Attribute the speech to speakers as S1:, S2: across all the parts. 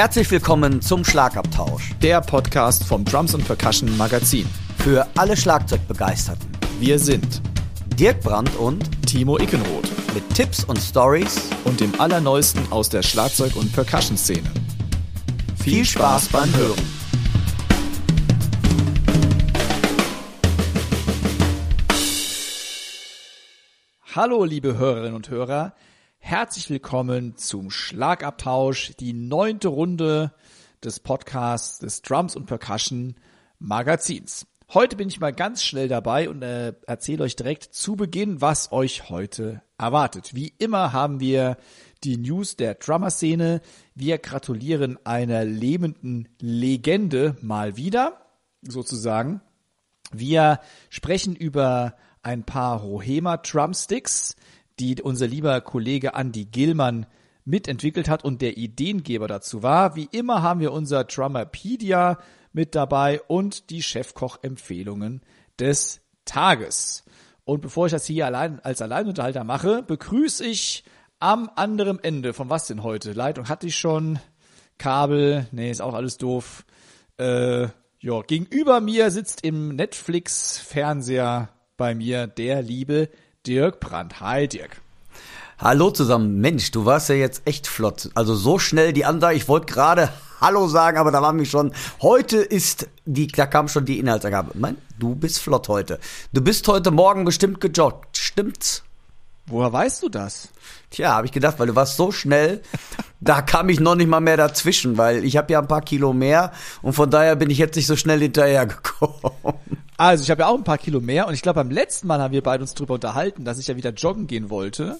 S1: Herzlich willkommen zum Schlagabtausch.
S2: Der Podcast vom Drums und Percussion Magazin.
S1: Für alle Schlagzeugbegeisterten.
S2: Wir sind
S1: Dirk Brandt und
S2: Timo Ickenroth.
S1: Mit Tipps und Stories
S2: und dem Allerneuesten aus der Schlagzeug- und Percussion-Szene.
S1: Viel, Viel Spaß beim Hören.
S2: Hallo, liebe Hörerinnen und Hörer. Herzlich willkommen zum Schlagabtausch, die neunte Runde des Podcasts des Drums und Percussion Magazins. Heute bin ich mal ganz schnell dabei und äh, erzähle euch direkt zu Beginn, was euch heute erwartet. Wie immer haben wir die News der Drummer-Szene. Wir gratulieren einer lebenden Legende mal wieder, sozusagen. Wir sprechen über ein paar Rohema Drumsticks die unser lieber Kollege Andy Gillmann mitentwickelt hat und der Ideengeber dazu war. Wie immer haben wir unser Drummerpedia mit dabei und die Chefkoch-Empfehlungen des Tages. Und bevor ich das hier allein als Alleinunterhalter mache, begrüße ich am anderen Ende, von was denn heute? Leitung hatte ich schon, Kabel, nee, ist auch alles doof. Äh, ja, gegenüber mir sitzt im Netflix-Fernseher bei mir der liebe Dirk Brandt. Hi Dirk.
S1: Hallo zusammen. Mensch, du warst ja jetzt echt flott. Also so schnell die Ansage. Ich wollte gerade Hallo sagen, aber da war mich schon. Heute ist die, da kam schon die Inhaltsangabe. Mann, du bist flott heute. Du bist heute Morgen bestimmt gejoggt. Stimmt's?
S2: Woher weißt du das?
S1: Tja, habe ich gedacht, weil du warst so schnell, da kam ich noch nicht mal mehr dazwischen, weil ich habe ja ein paar Kilo mehr und von daher bin ich jetzt nicht so schnell hinterhergekommen.
S2: Also ich habe ja auch ein paar Kilo mehr und ich glaube beim letzten Mal haben wir beide uns drüber unterhalten, dass ich ja wieder joggen gehen wollte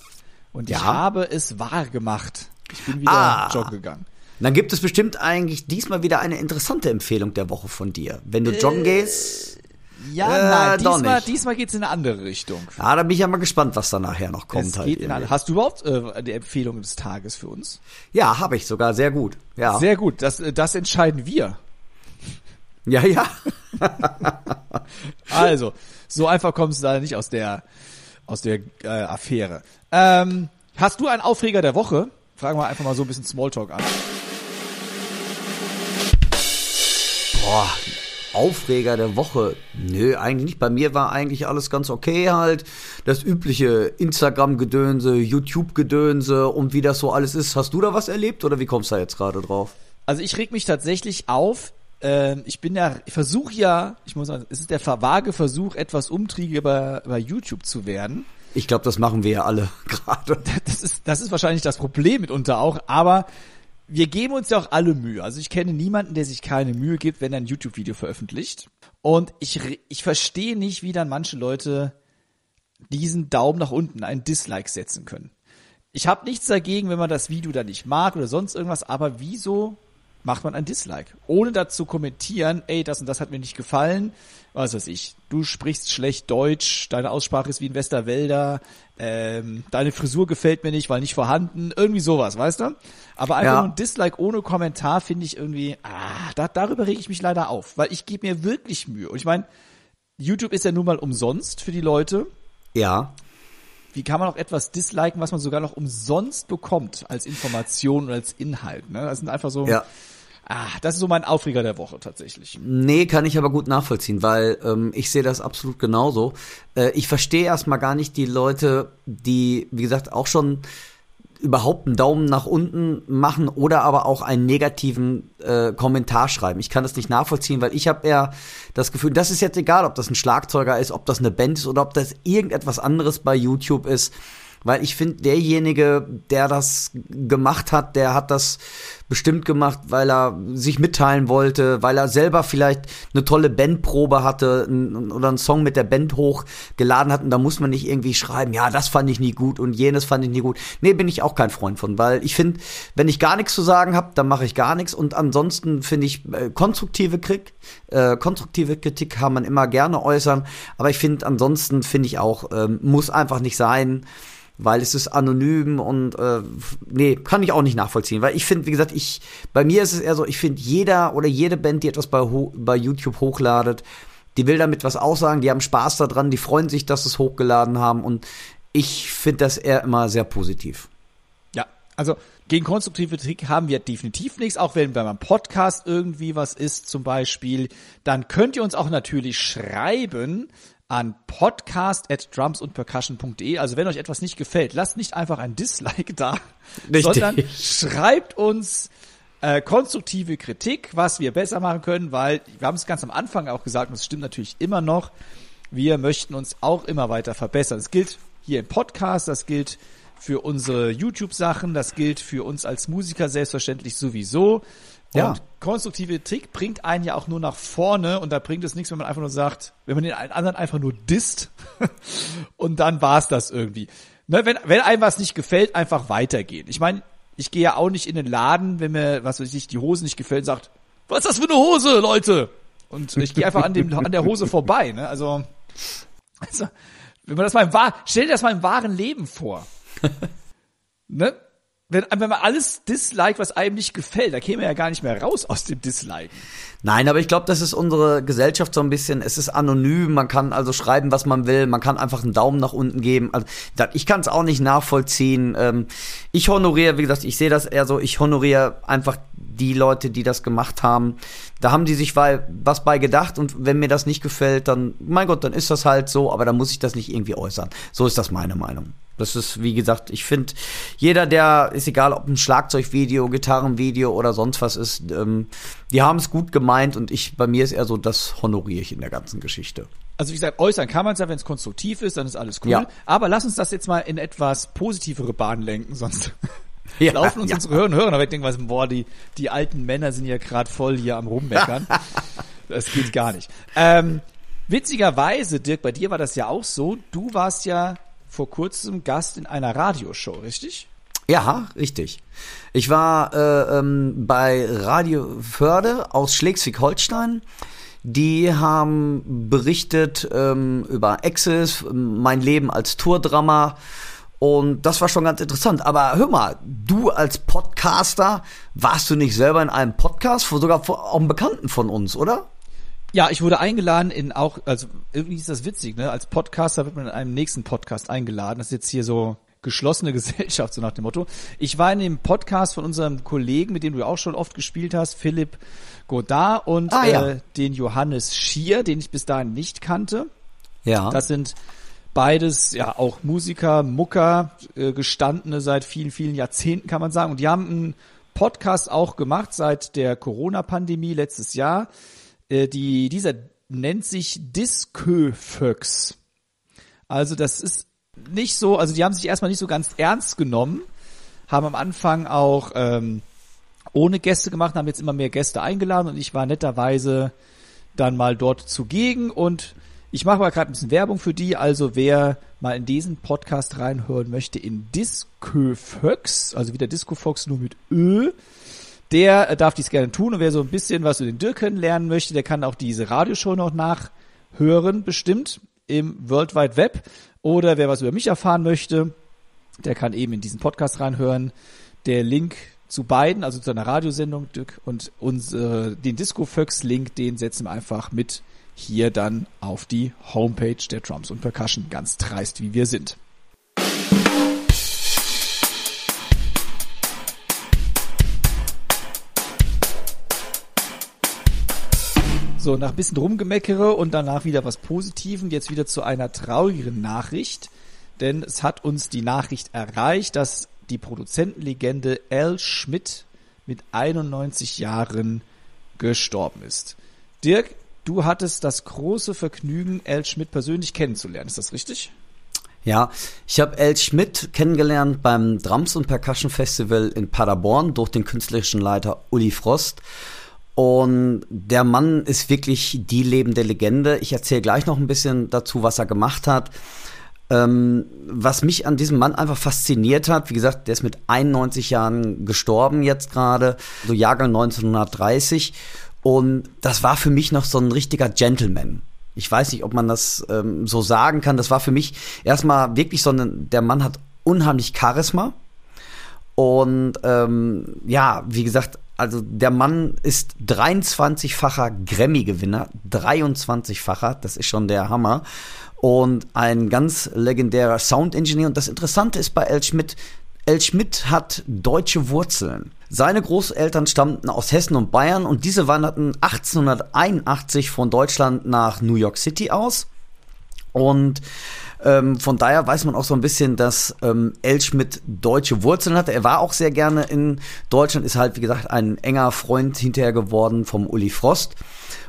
S2: und ja. ich habe es wahr gemacht. Ich bin wieder ah. joggen gegangen.
S1: Dann gibt es bestimmt eigentlich diesmal wieder eine interessante Empfehlung der Woche von dir. Wenn du joggen äh, gehst,
S2: ja, äh, nein, diesmal, diesmal geht's in eine andere Richtung.
S1: Ja, da bin ich ja mal gespannt, was da nachher noch kommt.
S2: Halt eine, hast du überhaupt äh, die Empfehlung des Tages für uns?
S1: Ja, habe ich sogar, sehr gut. Ja.
S2: Sehr gut, das, äh, das entscheiden wir.
S1: Ja, ja.
S2: also, so einfach kommst du da nicht aus der, aus der äh, Affäre. Ähm, hast du einen Aufreger der Woche? Fragen wir einfach mal so ein bisschen Smalltalk an.
S1: Boah, Aufreger der Woche? Nö, eigentlich nicht. Bei mir war eigentlich alles ganz okay halt. Das übliche Instagram-Gedönse, YouTube-Gedönse und wie das so alles ist. Hast du da was erlebt oder wie kommst du da jetzt gerade drauf?
S2: Also ich reg mich tatsächlich auf. Ähm, ich bin ja, ich versuche ja, ich muss sagen, es ist der vage Versuch, etwas umtriebiger bei, bei YouTube zu werden.
S1: Ich glaube, das machen wir ja alle gerade.
S2: Das ist, das ist wahrscheinlich das Problem mitunter auch, aber wir geben uns ja auch alle Mühe. Also ich kenne niemanden, der sich keine Mühe gibt, wenn er ein YouTube-Video veröffentlicht. Und ich, ich verstehe nicht, wie dann manche Leute diesen Daumen nach unten, einen Dislike setzen können. Ich habe nichts dagegen, wenn man das Video dann nicht mag oder sonst irgendwas, aber wieso macht man ein Dislike. Ohne dazu kommentieren, ey, das und das hat mir nicht gefallen. Was weiß ich, du sprichst schlecht Deutsch, deine Aussprache ist wie ein Westerwälder, ähm, deine Frisur gefällt mir nicht, weil nicht vorhanden, irgendwie sowas, weißt du? Aber einfach ja. nur ein Dislike ohne Kommentar finde ich irgendwie, ah, da, darüber rege ich mich leider auf, weil ich gebe mir wirklich Mühe. Und ich meine, YouTube ist ja nun mal umsonst für die Leute.
S1: Ja.
S2: Wie kann man auch etwas disliken, was man sogar noch umsonst bekommt als Information und als Inhalt? Ne? Das sind einfach so. Ja. Ah, das ist so mein Aufreger der Woche tatsächlich.
S1: Nee, kann ich aber gut nachvollziehen, weil ähm, ich sehe das absolut genauso. Äh, ich verstehe erstmal gar nicht die Leute, die, wie gesagt, auch schon überhaupt einen Daumen nach unten machen oder aber auch einen negativen äh, Kommentar schreiben. Ich kann das nicht nachvollziehen, weil ich habe eher das Gefühl, das ist jetzt egal, ob das ein Schlagzeuger ist, ob das eine Band ist oder ob das irgendetwas anderes bei YouTube ist weil ich finde, derjenige, der das gemacht hat, der hat das bestimmt gemacht, weil er sich mitteilen wollte, weil er selber vielleicht eine tolle Bandprobe hatte oder einen Song mit der Band hochgeladen hat. Und da muss man nicht irgendwie schreiben, ja, das fand ich nie gut und jenes fand ich nie gut. Nee, bin ich auch kein Freund von, weil ich finde, wenn ich gar nichts zu sagen habe, dann mache ich gar nichts. Und ansonsten finde ich äh, konstruktive Kritik, äh, konstruktive Kritik kann man immer gerne äußern, aber ich finde ansonsten finde ich auch ähm, muss einfach nicht sein weil es ist anonym und äh, nee, kann ich auch nicht nachvollziehen, weil ich finde, wie gesagt, ich bei mir ist es eher so, ich finde jeder oder jede Band, die etwas bei, bei YouTube hochladet, die will damit was aussagen, die haben Spaß daran, die freuen sich, dass sie es hochgeladen haben und ich finde das eher immer sehr positiv.
S2: Ja, also gegen konstruktive Kritik haben wir definitiv nichts, auch wenn beim Podcast irgendwie was ist zum Beispiel, dann könnt ihr uns auch natürlich schreiben an podcast at drumsundpercussion.de. Also wenn euch etwas nicht gefällt, lasst nicht einfach ein Dislike da, Richtig. sondern schreibt uns äh, konstruktive Kritik, was wir besser machen können, weil wir haben es ganz am Anfang auch gesagt, und es stimmt natürlich immer noch, wir möchten uns auch immer weiter verbessern. Das gilt hier im Podcast, das gilt für unsere YouTube-Sachen, das gilt für uns als Musiker selbstverständlich sowieso. Ja. Und konstruktive Trick bringt einen ja auch nur nach vorne und da bringt es nichts, wenn man einfach nur sagt, wenn man den anderen einfach nur disst und dann war's das irgendwie. Ne, wenn, wenn einem was nicht gefällt, einfach weitergehen. Ich meine, ich gehe ja auch nicht in den Laden, wenn mir, was weiß ich, die Hose nicht gefällt, sagt, was ist das für eine Hose, Leute? Und ich gehe einfach an dem, an der Hose vorbei, ne? Also, also, wenn man das mal im wahren, stell dir das mal im wahren Leben vor. ne? Wenn, wenn man alles dislike, was einem nicht gefällt, da käme ja gar nicht mehr raus aus dem Disliken.
S1: Nein, aber ich glaube, das ist unsere Gesellschaft so ein bisschen, es ist anonym, man kann also schreiben, was man will, man kann einfach einen Daumen nach unten geben. Also, ich kann es auch nicht nachvollziehen. Ähm, ich honoriere, wie gesagt, ich sehe das eher so, ich honoriere einfach die Leute, die das gemacht haben. Da haben die sich was bei gedacht und wenn mir das nicht gefällt, dann, mein Gott, dann ist das halt so, aber dann muss ich das nicht irgendwie äußern. So ist das meine Meinung. Das ist, wie gesagt, ich finde, jeder, der, ist egal, ob ein Schlagzeugvideo, Gitarrenvideo oder sonst was ist, ähm, die haben es gut gemeint und ich, bei mir ist eher so, das honoriere ich in der ganzen Geschichte.
S2: Also wie gesagt, äußern kann man es ja, wenn es konstruktiv ist, dann ist alles cool. Ja. Aber lass uns das jetzt mal in etwas positivere Bahnen lenken, sonst ja, laufen uns ja. unsere Hörer und Hörer weg, denken, was, boah, die, die alten Männer sind ja gerade voll hier am Rummeckern. das geht gar nicht. Ähm, witzigerweise, Dirk, bei dir war das ja auch so, du warst ja vor kurzem Gast in einer Radioshow, richtig?
S1: Ja, richtig. Ich war äh, ähm, bei Radio Förde aus Schleswig-Holstein. Die haben berichtet ähm, über Exis, mein Leben als Tourdrama. Und das war schon ganz interessant. Aber hör mal, du als Podcaster, warst du nicht selber in einem Podcast, sogar vor auch einem Bekannten von uns, oder?
S2: Ja, ich wurde eingeladen in auch, also irgendwie ist das witzig, ne? Als Podcaster wird man in einem nächsten Podcast eingeladen. Das ist jetzt hier so geschlossene Gesellschaft, so nach dem Motto. Ich war in dem Podcast von unserem Kollegen, mit dem du auch schon oft gespielt hast, Philipp Godard und ah, ja. äh, den Johannes Schier, den ich bis dahin nicht kannte. Ja. Das sind beides ja auch Musiker, Mucker, äh, gestandene seit vielen, vielen Jahrzehnten, kann man sagen. Und die haben einen Podcast auch gemacht seit der Corona-Pandemie letztes Jahr äh, die, dieser nennt sich Disköföx. Also das ist nicht so, also die haben sich erstmal nicht so ganz ernst genommen, haben am Anfang auch ähm, ohne Gäste gemacht, haben jetzt immer mehr Gäste eingeladen und ich war netterweise dann mal dort zugegen und ich mache mal gerade ein bisschen Werbung für die, also wer mal in diesen Podcast reinhören möchte, in Disköföx, also wieder Disco Fox nur mit Ö, der äh, darf dies gerne tun. Und wer so ein bisschen was über den Dirk kennenlernen möchte, der kann auch diese Radioshow noch nachhören, bestimmt im World Wide Web. Oder wer was über mich erfahren möchte, der kann eben in diesen Podcast reinhören. Der Link zu beiden, also zu einer Radiosendung Dirk, und unsere, den Disco Fox Link, den setzen wir einfach mit hier dann auf die Homepage der Drums und Percussion, ganz dreist wie wir sind. So, nach bisschen rumgemeckere und danach wieder was Positiven, jetzt wieder zu einer traurigen Nachricht. Denn es hat uns die Nachricht erreicht, dass die Produzentenlegende Al Schmidt mit 91 Jahren gestorben ist. Dirk, du hattest das große Vergnügen, Al Schmidt persönlich kennenzulernen. Ist das richtig?
S1: Ja, ich habe El Schmidt kennengelernt beim Drums und Percussion Festival in Paderborn durch den künstlerischen Leiter Uli Frost. Und der Mann ist wirklich die lebende Legende. Ich erzähle gleich noch ein bisschen dazu, was er gemacht hat. Ähm, was mich an diesem Mann einfach fasziniert hat, wie gesagt, der ist mit 91 Jahren gestorben jetzt gerade, so Jahrgang 1930. Und das war für mich noch so ein richtiger Gentleman. Ich weiß nicht, ob man das ähm, so sagen kann. Das war für mich erstmal wirklich so ein, der Mann hat unheimlich Charisma. Und ähm, ja, wie gesagt, also der Mann ist 23-facher Grammy-Gewinner, 23-facher, das ist schon der Hammer. Und ein ganz legendärer Sound-Engineer. Und das Interessante ist bei El Schmidt, El Schmidt hat deutsche Wurzeln. Seine Großeltern stammten aus Hessen und Bayern und diese wanderten 1881 von Deutschland nach New York City aus. Und ähm, von daher weiß man auch so ein bisschen, dass ähm, El Schmidt deutsche Wurzeln hatte. Er war auch sehr gerne in Deutschland, ist halt, wie gesagt, ein enger Freund hinterher geworden vom Uli Frost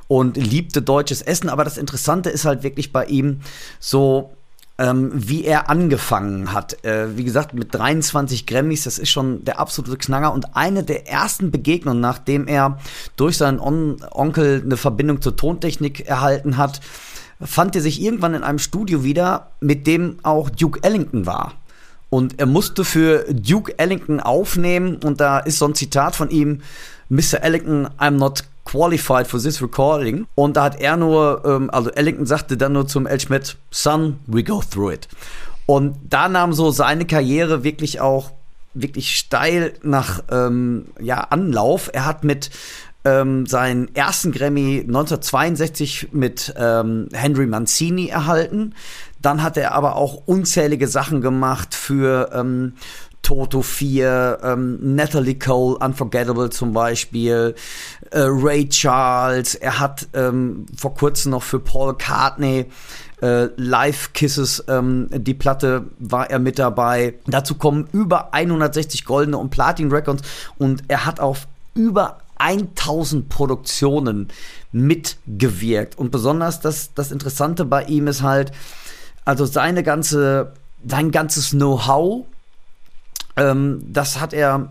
S1: und liebte deutsches Essen. Aber das Interessante ist halt wirklich bei ihm so, ähm, wie er angefangen hat. Äh, wie gesagt, mit 23 Grammys, das ist schon der absolute Knanger. Und eine der ersten Begegnungen, nachdem er durch seinen On Onkel eine Verbindung zur Tontechnik erhalten hat, fand er sich irgendwann in einem Studio wieder, mit dem auch Duke Ellington war. Und er musste für Duke Ellington aufnehmen und da ist so ein Zitat von ihm, Mr. Ellington, I'm not qualified for this recording. Und da hat er nur, ähm, also Ellington sagte dann nur zum El Schmidt, Son, we go through it. Und da nahm so seine Karriere wirklich auch wirklich steil nach ähm, ja, Anlauf. Er hat mit ähm, seinen ersten Grammy 1962 mit ähm, Henry Mancini erhalten. Dann hat er aber auch unzählige Sachen gemacht für ähm, Toto 4, ähm, Natalie Cole, Unforgettable zum Beispiel, äh, Ray Charles. Er hat ähm, vor kurzem noch für Paul Cartney äh, Live Kisses, ähm, die Platte war er mit dabei. Dazu kommen über 160 goldene und Platin Records und er hat auf über 1000 Produktionen mitgewirkt. Und besonders das, das Interessante bei ihm ist halt, also seine ganze, sein ganzes Know-how, ähm, das hat er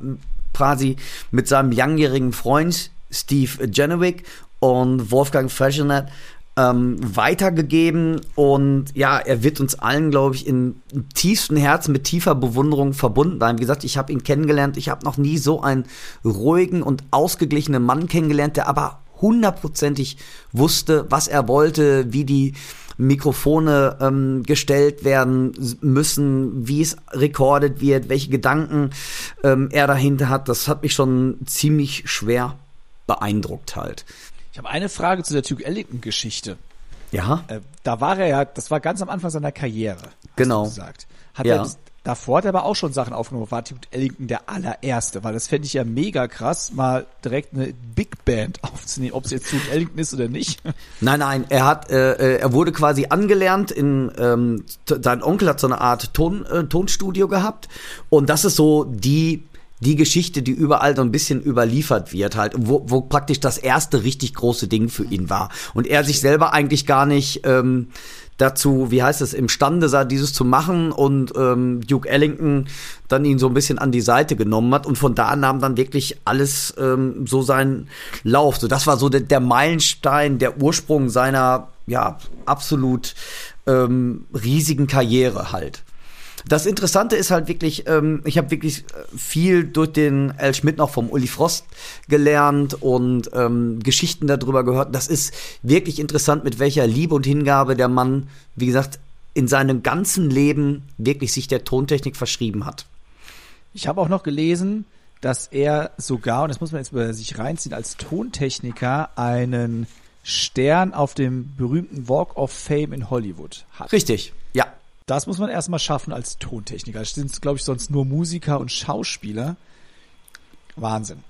S1: quasi mit seinem langjährigen Freund Steve Genowick und Wolfgang Freshenet ähm, weitergegeben und ja, er wird uns allen, glaube ich, in, im tiefsten Herzen mit tiefer Bewunderung verbunden sein. Wie gesagt, ich habe ihn kennengelernt, ich habe noch nie so einen ruhigen und ausgeglichenen Mann kennengelernt, der aber hundertprozentig wusste, was er wollte, wie die Mikrofone ähm, gestellt werden müssen, wie es rekordet wird, welche Gedanken ähm, er dahinter hat. Das hat mich schon ziemlich schwer beeindruckt halt.
S2: Ich habe eine Frage zu der Duke Ellington-Geschichte.
S1: Ja.
S2: Äh, da war er ja, das war ganz am Anfang seiner Karriere.
S1: Genau.
S2: gesagt. Hat
S1: ja.
S2: er davor hat er aber auch schon Sachen aufgenommen. War Duke Ellington der allererste, weil das fände ich ja mega krass, mal direkt eine Big Band aufzunehmen, ob es jetzt Duke Ellington ist oder nicht.
S1: Nein, nein, er hat, äh, er wurde quasi angelernt in, ähm, sein Onkel hat so eine Art Ton, äh, Tonstudio gehabt und das ist so die die Geschichte, die überall so ein bisschen überliefert wird, halt, wo, wo praktisch das erste richtig große Ding für ihn war. Und er sich selber eigentlich gar nicht ähm, dazu, wie heißt es, imstande sah, dieses zu machen und ähm, Duke Ellington dann ihn so ein bisschen an die Seite genommen hat und von da nahm dann wirklich alles ähm, so seinen Lauf. So, das war so der, der Meilenstein, der Ursprung seiner ja absolut ähm, riesigen Karriere halt. Das Interessante ist halt wirklich, ähm, ich habe wirklich äh, viel durch den L. Schmidt noch vom Uli Frost gelernt und ähm, Geschichten darüber gehört. Das ist wirklich interessant, mit welcher Liebe und Hingabe der Mann, wie gesagt, in seinem ganzen Leben wirklich sich der Tontechnik verschrieben hat.
S2: Ich habe auch noch gelesen, dass er sogar, und das muss man jetzt über sich reinziehen, als Tontechniker einen Stern auf dem berühmten Walk of Fame in Hollywood hat.
S1: Richtig, ja.
S2: Das muss man erstmal schaffen als Tontechniker. Das sind, glaube ich, sonst nur Musiker und Schauspieler. Wahnsinn.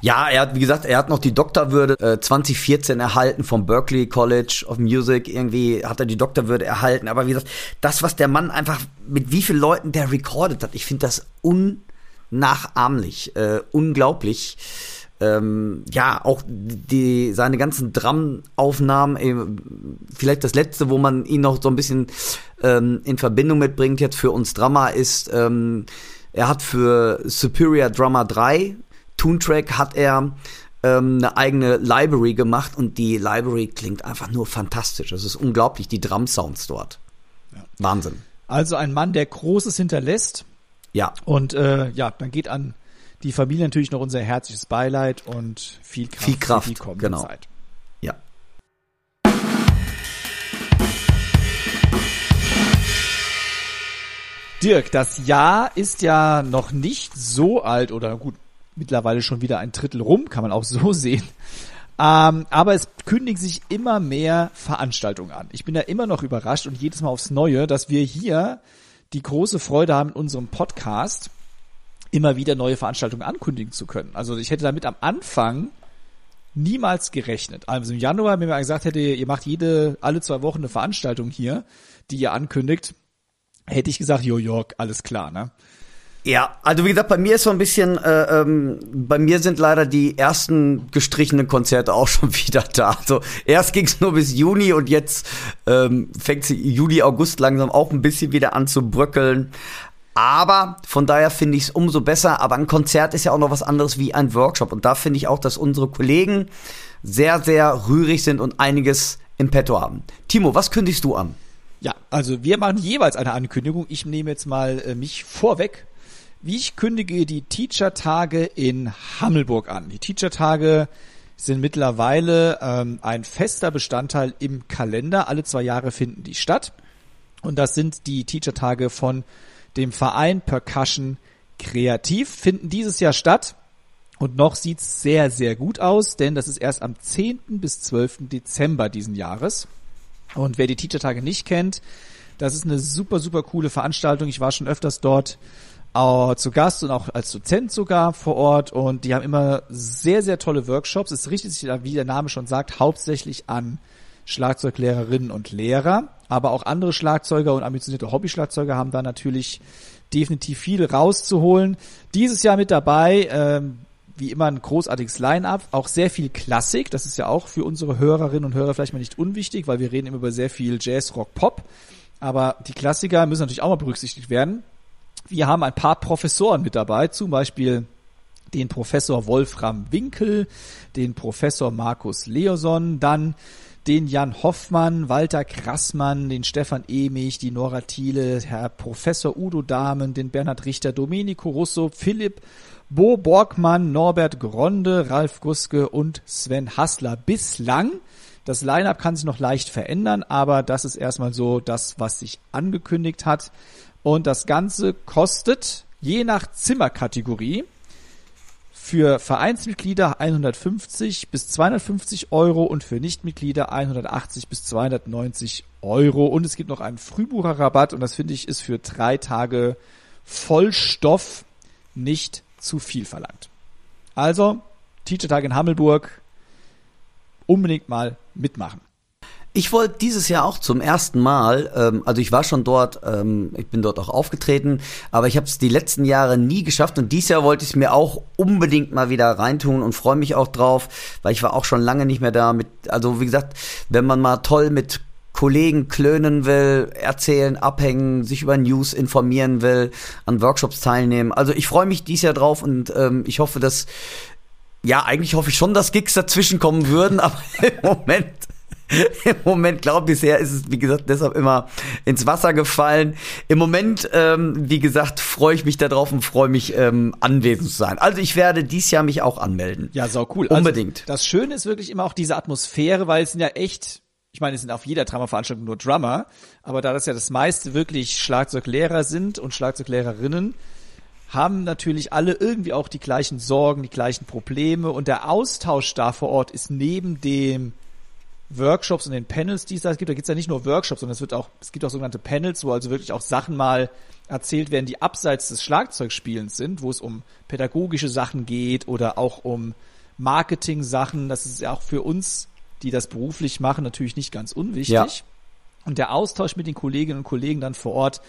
S1: Ja, er hat, wie gesagt, er hat noch die Doktorwürde äh, 2014 erhalten vom Berkeley College of Music. Irgendwie hat er die Doktorwürde erhalten. Aber wie gesagt, das, was der Mann einfach, mit wie vielen Leuten der recorded hat, ich finde das unnachahmlich, äh, unglaublich ähm, ja, auch die, seine ganzen Drum-Aufnahmen, vielleicht das letzte, wo man ihn noch so ein bisschen ähm, in Verbindung mitbringt jetzt für uns Drummer ist, ähm, er hat für Superior Drummer 3, Toontrack hat er ähm, eine eigene Library gemacht und die Library klingt einfach nur fantastisch. Es ist unglaublich, die Drum-Sounds dort. Ja. Wahnsinn.
S2: Also ein Mann, der Großes hinterlässt.
S1: Ja.
S2: Und äh, ja, dann geht an die Familie natürlich noch unser herzliches Beileid und viel Kraft,
S1: viel Kraft
S2: für die kommende
S1: genau.
S2: Zeit.
S1: Ja.
S2: Dirk, das Jahr ist ja noch nicht so alt oder gut, mittlerweile schon wieder ein Drittel rum, kann man auch so sehen. Ähm, aber es kündigen sich immer mehr Veranstaltungen an. Ich bin da immer noch überrascht und jedes Mal aufs Neue, dass wir hier die große Freude haben in unserem Podcast, immer wieder neue Veranstaltungen ankündigen zu können. Also ich hätte damit am Anfang niemals gerechnet. Also im Januar, wenn man gesagt hätte, ihr macht jede, alle zwei Wochen eine Veranstaltung hier, die ihr ankündigt, hätte ich gesagt, jo, York, alles klar, ne?
S1: Ja, also wie gesagt, bei mir ist so ein bisschen, äh, ähm, bei mir sind leider die ersten gestrichenen Konzerte auch schon wieder da. Also erst ging es nur bis Juni und jetzt ähm, fängt Juli, August langsam auch ein bisschen wieder an zu bröckeln. Aber von daher finde ich es umso besser. Aber ein Konzert ist ja auch noch was anderes wie ein Workshop. Und da finde ich auch, dass unsere Kollegen sehr, sehr rührig sind und einiges im Petto haben. Timo, was kündigst du an?
S2: Ja, also wir machen jeweils eine Ankündigung. Ich nehme jetzt mal äh, mich vorweg wie ich kündige die Teacher-Tage in Hammelburg an. Die Teacher-Tage sind mittlerweile ähm, ein fester Bestandteil im Kalender. Alle zwei Jahre finden die statt. Und das sind die Teacher-Tage von dem Verein Percussion Kreativ. Finden dieses Jahr statt. Und noch sieht's sehr, sehr gut aus, denn das ist erst am 10. bis 12. Dezember diesen Jahres. Und wer die Teacher-Tage nicht kennt, das ist eine super, super coole Veranstaltung. Ich war schon öfters dort äh, zu Gast und auch als Dozent sogar vor Ort und die haben immer sehr, sehr tolle Workshops. Es richtet sich, wie der Name schon sagt, hauptsächlich an Schlagzeuglehrerinnen und Lehrer, aber auch andere Schlagzeuger und ambitionierte Hobbyschlagzeuger haben da natürlich definitiv viel rauszuholen. Dieses Jahr mit dabei, ähm, wie immer ein großartiges Line-up, auch sehr viel Klassik. Das ist ja auch für unsere Hörerinnen und Hörer vielleicht mal nicht unwichtig, weil wir reden immer über sehr viel Jazz, Rock, Pop. Aber die Klassiker müssen natürlich auch mal berücksichtigt werden. Wir haben ein paar Professoren mit dabei, zum Beispiel den Professor Wolfram Winkel, den Professor Markus Leoson, dann den Jan Hoffmann, Walter Krassmann, den Stefan Emich, die Nora Thiele, Herr Professor Udo Dahmen, den Bernhard Richter, Domenico Russo, Philipp Bo Borgmann, Norbert Gronde, Ralf Guske und Sven Hassler. Bislang. Das Line-up kann sich noch leicht verändern, aber das ist erstmal so das, was sich angekündigt hat. Und das Ganze kostet je nach Zimmerkategorie für Vereinsmitglieder 150 bis 250 Euro und für Nichtmitglieder 180 bis 290 Euro. Und es gibt noch einen Frühbucherrabatt und das finde ich ist für drei Tage Vollstoff nicht zu viel verlangt. Also, Teacher-Tag in Hammelburg, unbedingt mal mitmachen.
S1: Ich wollte dieses Jahr auch zum ersten Mal, ähm, also ich war schon dort, ähm, ich bin dort auch aufgetreten, aber ich habe es die letzten Jahre nie geschafft und dieses Jahr wollte ich es mir auch unbedingt mal wieder reintun und freue mich auch drauf, weil ich war auch schon lange nicht mehr da mit, also wie gesagt, wenn man mal toll mit Kollegen klönen will, erzählen, abhängen, sich über News informieren will, an Workshops teilnehmen. Also ich freue mich dieses Jahr drauf und ähm, ich hoffe, dass ja, eigentlich hoffe ich schon, dass Gigs dazwischen kommen würden, aber im Moment Im Moment, glaube bisher ist es, wie gesagt, deshalb immer ins Wasser gefallen. Im Moment, ähm, wie gesagt, freue ich mich darauf und freue mich, ähm, anwesend zu sein. Also ich werde dies Jahr mich auch anmelden.
S2: Ja, sau cool.
S1: Also Unbedingt.
S2: Also, das Schöne ist wirklich immer auch diese Atmosphäre, weil es sind ja echt ich meine, es sind auf jeder Drummerveranstaltung nur Drummer, aber da das ja das meiste wirklich Schlagzeuglehrer sind und Schlagzeuglehrerinnen, haben natürlich alle irgendwie auch die gleichen Sorgen, die gleichen Probleme und der Austausch da vor Ort ist neben dem Workshops und den Panels, die es da gibt. Da gibt es ja nicht nur Workshops, sondern es wird auch, es gibt auch sogenannte Panels, wo also wirklich auch Sachen mal erzählt werden, die abseits des Schlagzeugspielens sind, wo es um pädagogische Sachen geht oder auch um Marketing-Sachen. Das ist ja auch für uns, die das beruflich machen, natürlich nicht ganz unwichtig. Ja. Und der Austausch mit den Kolleginnen und Kollegen dann vor Ort,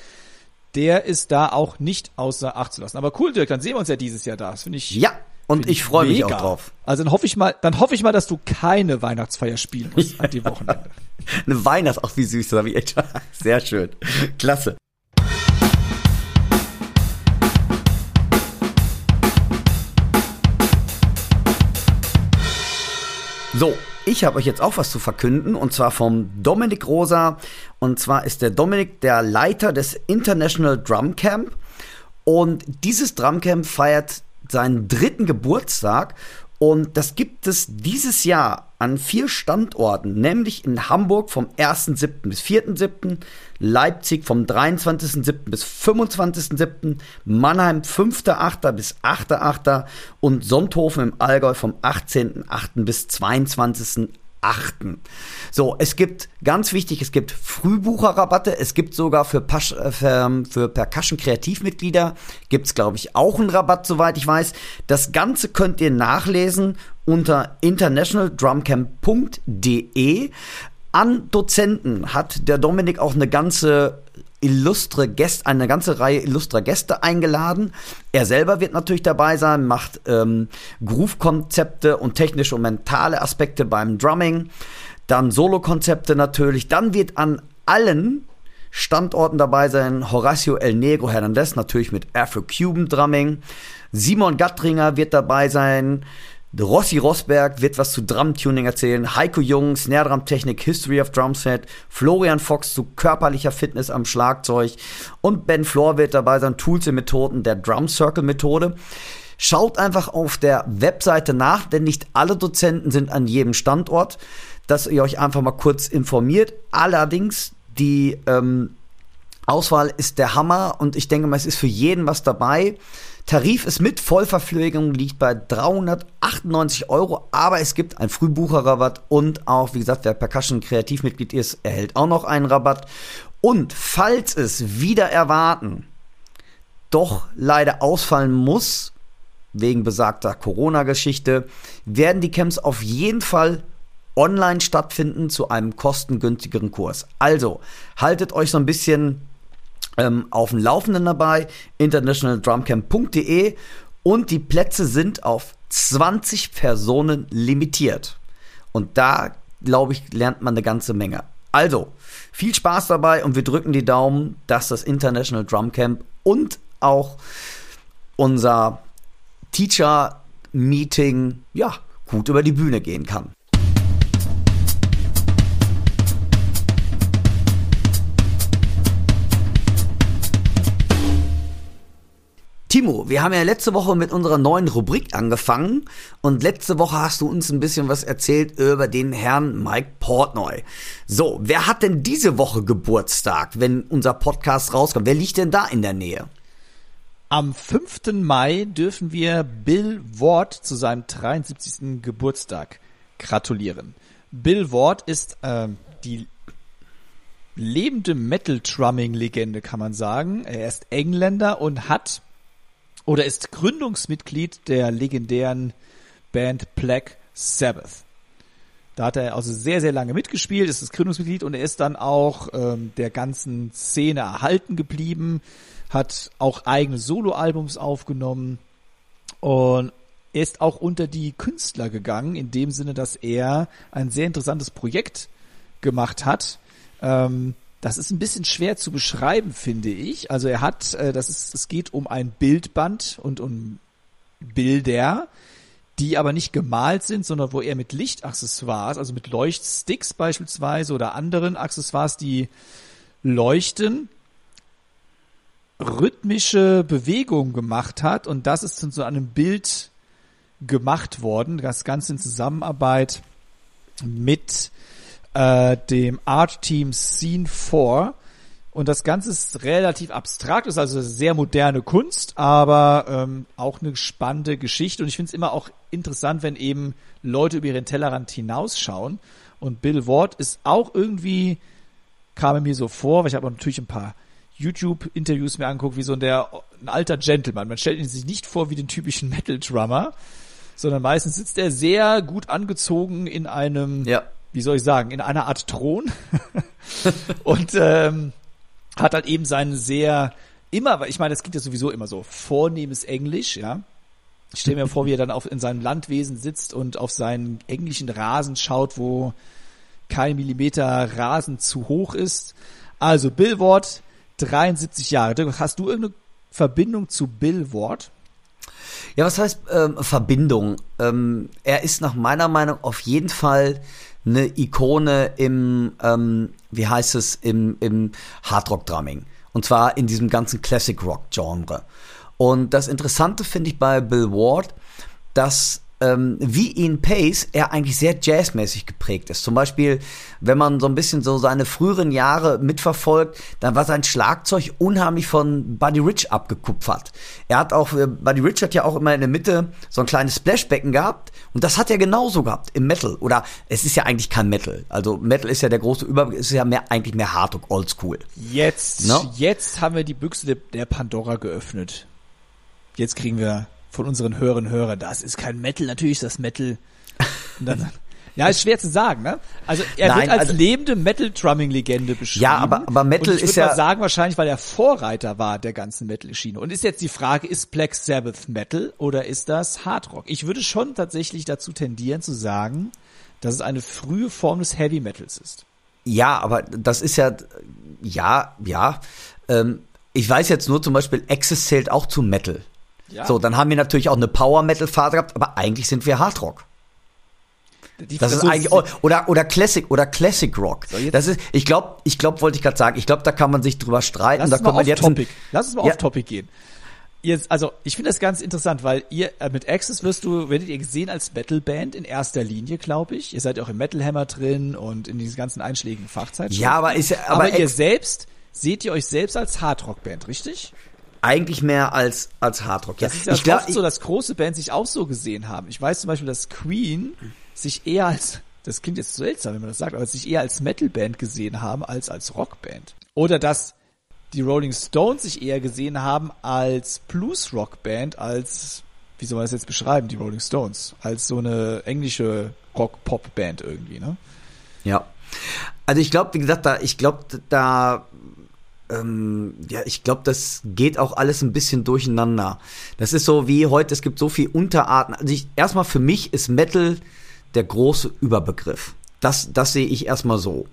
S2: der ist da auch nicht außer Acht zu lassen. Aber cool, Dirk, dann sehen wir uns ja dieses Jahr da. Das finde ich.
S1: Ja, und ich freue mich auch drauf.
S2: Also dann hoffe ich mal, dann hoffe ich mal, dass du keine Weihnachtsfeier spielen musst an die Wochenende.
S1: Eine Weihnachts, ach wie süß, das habe ich echt. Sehr schön. Klasse. So, ich habe euch jetzt auch was zu verkünden und zwar vom Dominik Rosa. Und zwar ist der Dominik der Leiter des International Drum Camp. Und dieses Drumcamp feiert seinen dritten Geburtstag und das gibt es dieses Jahr an vier Standorten, nämlich in Hamburg vom 1.7. bis 4.7., Leipzig vom 23.7. bis 25.7., Mannheim 5.8. bis 8.8. und Sonthofen im Allgäu vom 18.8. bis 22.8. achten. So, es gibt ganz wichtig, es gibt Frühbucherrabatte, es gibt sogar für, Pasch, äh, für, für Percussion Kreativmitglieder gibt's glaube ich auch einen Rabatt, soweit ich weiß. Das Ganze könnt ihr nachlesen unter internationaldrumcamp.de. An Dozenten hat der Dominik auch eine ganze illustre Gäste, eine ganze Reihe illustrer Gäste eingeladen. Er selber wird natürlich dabei sein, macht ähm, Groove-Konzepte und technische und mentale Aspekte beim Drumming. Dann Solo-Konzepte natürlich. Dann wird an allen Standorten dabei sein Horacio El Negro Hernandez, natürlich mit Afro-Cuban Drumming. Simon Gattringer wird dabei sein. Rossi Rosberg wird was zu Drum-Tuning erzählen, Heiko Jung, Snare-Drum-Technik, History of Drumset, Florian Fox zu körperlicher Fitness am Schlagzeug und Ben Floor wird dabei sein, Tools und Methoden der Drum Circle Methode. Schaut einfach auf der Webseite nach, denn nicht alle Dozenten sind an jedem Standort, dass ihr euch einfach mal kurz informiert. Allerdings, die ähm, Auswahl ist der Hammer und ich denke mal, es ist für jeden was dabei. Tarif ist mit Vollverpflegung liegt bei 398 Euro, aber es gibt einen Frühbucherrabatt und auch, wie gesagt, wer Percussion Kreativmitglied ist, erhält auch noch einen Rabatt. Und falls es wieder erwarten doch leider ausfallen muss, wegen besagter Corona-Geschichte, werden die Camps auf jeden Fall online stattfinden zu einem kostengünstigeren Kurs. Also haltet euch so ein bisschen ähm, auf dem Laufenden dabei, internationaldrumcamp.de und die Plätze sind auf 20 Personen limitiert. Und da, glaube ich, lernt man eine ganze Menge. Also, viel Spaß dabei und wir drücken die Daumen, dass das International Drum Camp und auch unser Teacher Meeting, ja, gut über die Bühne gehen kann. Timo, wir haben ja letzte Woche mit unserer neuen Rubrik angefangen und letzte Woche hast du uns ein bisschen was erzählt über den Herrn Mike Portnoy. So, wer hat denn diese Woche Geburtstag, wenn unser Podcast rauskommt? Wer liegt denn da in der Nähe?
S2: Am 5. Mai dürfen wir Bill Ward zu seinem 73. Geburtstag gratulieren. Bill Ward ist äh, die lebende Metal-Trumming-Legende, kann man sagen. Er ist Engländer und hat oder ist Gründungsmitglied der legendären Band Black Sabbath. Da hat er also sehr, sehr lange mitgespielt, ist das Gründungsmitglied und er ist dann auch ähm, der ganzen Szene erhalten geblieben, hat auch eigene Soloalbums aufgenommen und er ist auch unter die Künstler gegangen, in dem Sinne, dass er ein sehr interessantes Projekt gemacht hat. Ähm, das ist ein bisschen schwer zu beschreiben, finde ich. Also er hat, äh, das ist, es geht um ein Bildband und um Bilder, die aber nicht gemalt sind, sondern wo er mit Lichtaccessoires, also mit Leuchtsticks beispielsweise oder anderen Accessoires, die leuchten, rhythmische Bewegungen gemacht hat und das ist zu so einem Bild gemacht worden. Das Ganze in Zusammenarbeit mit äh, dem Art Team Scene 4. Und das Ganze ist relativ abstrakt, ist also sehr moderne Kunst, aber ähm, auch eine spannende Geschichte. Und ich finde es immer auch interessant, wenn eben Leute über ihren Tellerrand hinausschauen. Und Bill Ward ist auch irgendwie, kam mir so vor, weil ich habe natürlich ein paar YouTube-Interviews mir angeguckt, wie so ein, der, ein alter Gentleman. Man stellt ihn sich nicht vor wie den typischen Metal-Drummer, sondern meistens sitzt er sehr gut angezogen in einem ja wie soll ich sagen, in einer Art Thron und ähm, hat halt eben seinen sehr immer, ich meine, das klingt ja sowieso immer so, vornehmes Englisch, ja. Ich stelle mir vor, wie er dann auf, in seinem Landwesen sitzt und auf seinen englischen Rasen schaut, wo kein Millimeter Rasen zu hoch ist. Also Bill Ward, 73 Jahre. Hast du irgendeine Verbindung zu Bill Ward?
S1: Ja, was heißt ähm, Verbindung? Ähm, er ist nach meiner Meinung auf jeden Fall eine Ikone im, ähm, wie heißt es, im, im Hardrock-Drumming. Und zwar in diesem ganzen Classic Rock-Genre. Und das Interessante finde ich bei Bill Ward, dass ähm, wie Ian Pace er eigentlich sehr jazzmäßig geprägt ist. Zum Beispiel, wenn man so ein bisschen so seine früheren Jahre mitverfolgt, dann war sein Schlagzeug unheimlich von Buddy Rich abgekupfert. Er hat auch, äh, Buddy Rich hat ja auch immer in der Mitte so ein kleines Splashbecken gehabt und das hat er genauso gehabt im Metal. Oder es ist ja eigentlich kein Metal. Also Metal ist ja der große Überbegriff, ist ja mehr, eigentlich mehr Hardrock, Oldschool.
S2: Jetzt, no? jetzt haben wir die Büchse der Pandora geöffnet. Jetzt kriegen wir von unseren Hörern Hörer, das ist kein Metal, natürlich ist das Metal. Dann, ja, ist schwer zu sagen, ne? Also er Nein, wird als also, lebende Metal-Drumming-Legende beschrieben.
S1: Ja, aber, aber Metal
S2: ich
S1: ist ja.
S2: mal sagen, wahrscheinlich, weil er Vorreiter war der ganzen Metal-Schiene. Und ist jetzt die Frage, ist Black Sabbath Metal oder ist das Hard Rock? Ich würde schon tatsächlich dazu tendieren zu sagen, dass es eine frühe Form des Heavy Metals ist.
S1: Ja, aber das ist ja, ja, ja. Ähm, ich weiß jetzt nur zum Beispiel, Access zählt auch zu Metal. Ja. So, dann haben wir natürlich auch eine Power Metal Phase gehabt, aber eigentlich sind wir Hard Rock. Die das ist eigentlich oder oder Classic oder Classic Rock. So, das ist ich glaube, ich glaube wollte ich gerade sagen, ich glaube, da kann man sich drüber streiten,
S2: Lass
S1: da kommt
S2: man
S1: jetzt
S2: Topic. Lass uns mal ja. auf Topic gehen. Jetzt, also ich finde das ganz interessant, weil ihr äh, mit Access wirst du werdet ihr gesehen als Metalband in erster Linie, glaube ich. Ihr seid ja auch im Metal Hammer drin und in diesen ganzen einschlägigen Fachzeitschriften.
S1: Ja, aber ist aber,
S2: aber ihr selbst seht ihr euch selbst als Hardrock-Band, richtig?
S1: Eigentlich mehr als als Hardrock.
S2: Ja, das ist ja ich glaub, oft so, dass große Bands sich auch so gesehen haben. Ich weiß zum Beispiel, dass Queen sich eher als das klingt jetzt seltsam, wenn man das sagt, aber sich eher als Metalband gesehen haben als als Rockband. Oder dass die Rolling Stones sich eher gesehen haben als Blues Rockband als wie soll man das jetzt beschreiben, die Rolling Stones, als so eine englische Rock Pop Band irgendwie, ne?
S1: Ja. Also ich glaube, wie gesagt, da ich glaube, da ähm, ja, ich glaube, das geht auch alles ein bisschen durcheinander. Das ist so wie heute, es gibt so viel Unterarten. Also ich, erstmal für mich ist Metal der große Überbegriff. Das, das sehe ich erstmal so.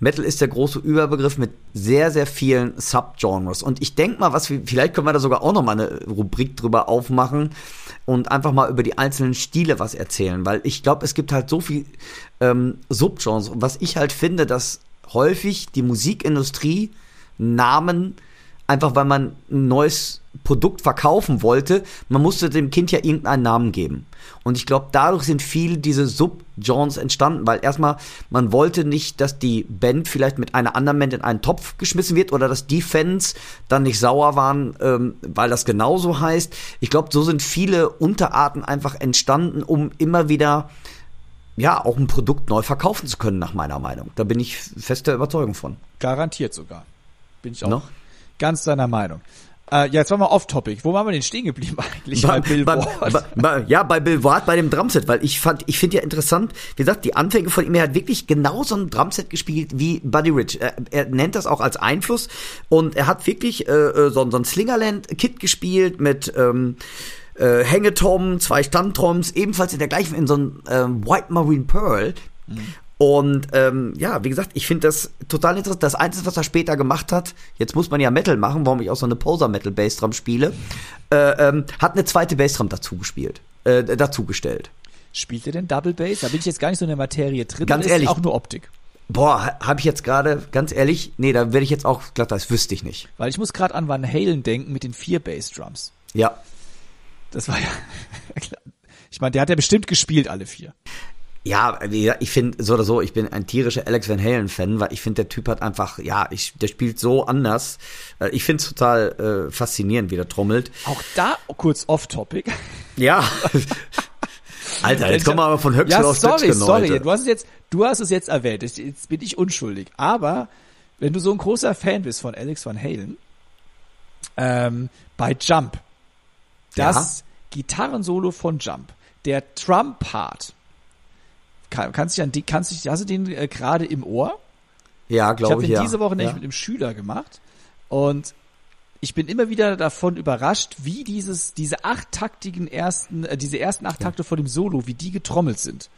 S1: Metal ist der große Überbegriff mit sehr, sehr vielen Subgenres. Und ich denke mal, was wir, vielleicht können wir da sogar auch noch mal eine Rubrik drüber aufmachen und einfach mal über die einzelnen Stile was erzählen, weil ich glaube, es gibt halt so viel ähm, Subgenres. Und was ich halt finde, dass häufig die Musikindustrie Namen, einfach weil man ein neues Produkt verkaufen wollte. Man musste dem Kind ja irgendeinen Namen geben. Und ich glaube, dadurch sind viele diese Subgenres entstanden, weil erstmal man wollte nicht, dass die Band vielleicht mit einer anderen Band in einen Topf geschmissen wird oder dass die Fans dann nicht sauer waren, ähm, weil das genauso heißt. Ich glaube, so sind viele Unterarten einfach entstanden, um immer wieder ja, auch ein Produkt neu verkaufen zu können, nach meiner Meinung. Da bin ich fest der Überzeugung von.
S2: Garantiert sogar. Bin ich auch no? ganz deiner Meinung. Äh, ja, jetzt waren wir off-topic. Wo waren wir denn stehen geblieben eigentlich?
S1: Bei, bei Bill bei, Ward? Bei, ja, bei Bill Ward, bei dem Drumset, weil ich fand, ich finde ja interessant, wie gesagt, die Anfänge von ihm, er hat wirklich genau so ein Drumset gespielt wie Buddy Rich. Er, er nennt das auch als Einfluss und er hat wirklich äh, äh so, so ein Slingerland-Kit gespielt mit ähm, äh, Hängetom, zwei Standtroms, ebenfalls in der gleichen, in so einem ähm, White Marine Pearl. Mhm. Und ähm, ja, wie gesagt, ich finde das total interessant. Das Einzige, was er später gemacht hat, jetzt muss man ja Metal machen, warum ich auch so eine Poser-Metal-Bassdrum spiele, äh, ähm, hat eine zweite Bassdrum dazu gespielt, äh, dazu gestellt.
S2: Spielt er denn Double Bass? Da bin ich jetzt gar nicht so in der Materie drin.
S1: Ganz ehrlich.
S2: auch nur Optik.
S1: Boah, habe ich jetzt gerade, ganz ehrlich, nee, da werde ich jetzt auch glatt, das wüsste ich nicht.
S2: Weil ich muss gerade an Van Halen denken mit den vier Bassdrums.
S1: Ja.
S2: Das war ja, ich meine, der hat ja bestimmt gespielt, alle vier.
S1: Ja, ich finde so oder so, ich bin ein tierischer Alex Van Halen Fan, weil ich finde, der Typ hat einfach, ja, ich, der spielt so anders. Äh, ich finde es total äh, faszinierend, wie der trommelt.
S2: Auch da kurz off-topic.
S1: Ja. Alter, jetzt kommen wir aber von Höchstgen ja,
S2: auf sorry, sorry, heute. du hast es jetzt, du hast es jetzt erwähnt. Jetzt bin ich unschuldig. Aber wenn du so ein großer Fan bist von Alex Van Halen, ähm, bei Jump, das ja? Gitarrensolo von Jump, der Trump-Part, kann, kannst du an die, kannst du, hast du den äh, gerade im Ohr?
S1: Ja, glaube ich. Ich
S2: habe den
S1: ja.
S2: diese Woche nämlich
S1: ja.
S2: mit einem Schüler gemacht und ich bin immer wieder davon überrascht, wie dieses, diese achttaktigen ersten, äh, diese ersten acht Takte vor dem Solo, wie die getrommelt sind.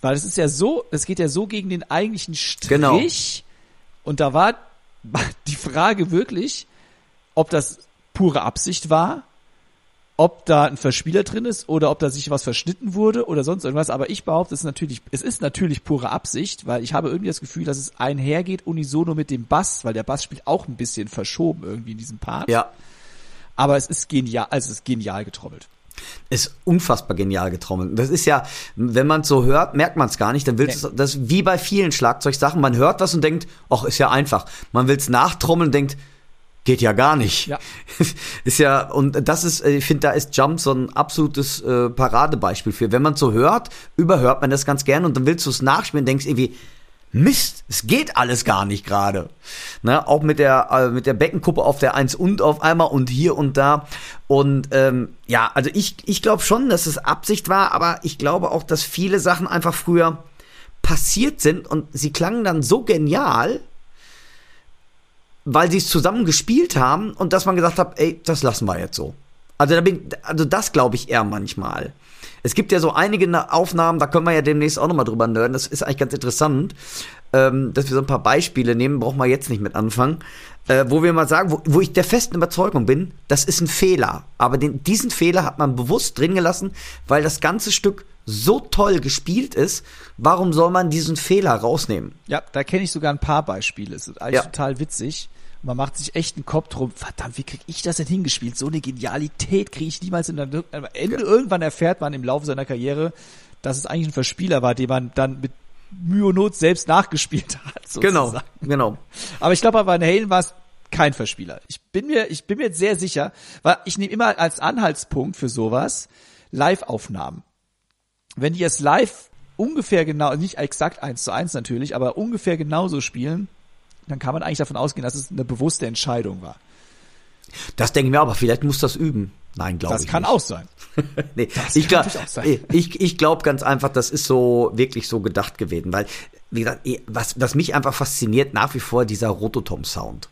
S2: Weil es ist ja so, es geht ja so gegen den eigentlichen Strich. Genau. Und da war die Frage wirklich, ob das pure Absicht war ob da ein Verspieler drin ist oder ob da sich was verschnitten wurde oder sonst irgendwas. Aber ich behaupte, es ist natürlich, es ist natürlich pure Absicht, weil ich habe irgendwie das Gefühl, dass es einhergeht unisono mit dem Bass, weil der Bass spielt auch ein bisschen verschoben irgendwie in diesem Part.
S1: Ja.
S2: Aber es ist genial, also es ist genial getrommelt.
S1: Ist unfassbar genial getrommelt. Das ist ja, wenn man es so hört, merkt man es gar nicht. Dann will es, das wie bei vielen Schlagzeugsachen, man hört was und denkt, ach, ist ja einfach. Man will es nachtrommeln und denkt, geht ja gar nicht.
S2: Ja.
S1: ist ja, und das ist, ich finde, da ist Jump so ein absolutes äh, Paradebeispiel für. Wenn man so hört, überhört man das ganz gerne und dann willst du es nachspielen und denkst irgendwie, Mist, es geht alles gar nicht gerade. Ne, auch mit der äh, mit der Beckenkuppe auf der 1 und auf einmal und hier und da. Und ähm, ja, also ich, ich glaube schon, dass es Absicht war, aber ich glaube auch, dass viele Sachen einfach früher passiert sind und sie klangen dann so genial, weil sie es zusammen gespielt haben und dass man gesagt hat, ey, das lassen wir jetzt so. Also da bin, also das glaube ich eher manchmal. Es gibt ja so einige Aufnahmen, da können wir ja demnächst auch nochmal drüber nerden. Das ist eigentlich ganz interessant, ähm, dass wir so ein paar Beispiele nehmen, brauchen wir jetzt nicht mit anfangen, äh, wo wir mal sagen, wo, wo ich der festen Überzeugung bin, das ist ein Fehler. Aber den, diesen Fehler hat man bewusst drin gelassen, weil das ganze Stück so toll gespielt ist, warum soll man diesen Fehler rausnehmen?
S2: Ja, da kenne ich sogar ein paar Beispiele. Es ist eigentlich ja. total witzig. Man macht sich echt einen Kopf drum. Verdammt, wie krieg ich das denn hingespielt? So eine Genialität kriege ich niemals in der. Am Ende irgendwann erfährt man im Laufe seiner Karriere, dass es eigentlich ein Verspieler war, den man dann mit Mühe und Not selbst nachgespielt hat.
S1: Sozusagen. Genau, genau.
S2: Aber ich glaube, bei Van Halen war es kein Verspieler. Ich bin mir, ich bin mir jetzt sehr sicher, weil ich nehme immer als Anhaltspunkt für sowas Live-Aufnahmen. Wenn die es live ungefähr genau, nicht exakt eins zu eins natürlich, aber ungefähr genauso spielen, dann kann man eigentlich davon ausgehen, dass es eine bewusste Entscheidung war.
S1: Das denken wir aber, vielleicht muss das üben. Nein, glaube ich.
S2: Das kann
S1: nicht.
S2: auch sein.
S1: nee, das ich glaube ich, ich glaub ganz einfach, das ist so wirklich so gedacht gewesen, weil, wie gesagt, was, was mich einfach fasziniert, nach wie vor dieser Rototom-Sound.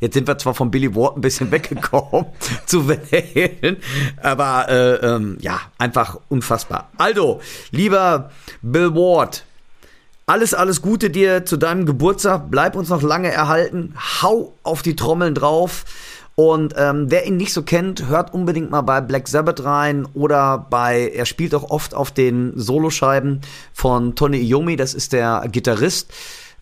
S1: Jetzt sind wir zwar von Billy Ward ein bisschen weggekommen zu wählen, aber äh, ähm, ja, einfach unfassbar. Also, lieber Bill Ward, alles, alles Gute dir zu deinem Geburtstag. Bleib uns noch lange erhalten. Hau auf die Trommeln drauf. Und ähm, wer ihn nicht so kennt, hört unbedingt mal bei Black Sabbath rein oder bei, er spielt auch oft auf den Soloscheiben von Tony Iommi, das ist der Gitarrist,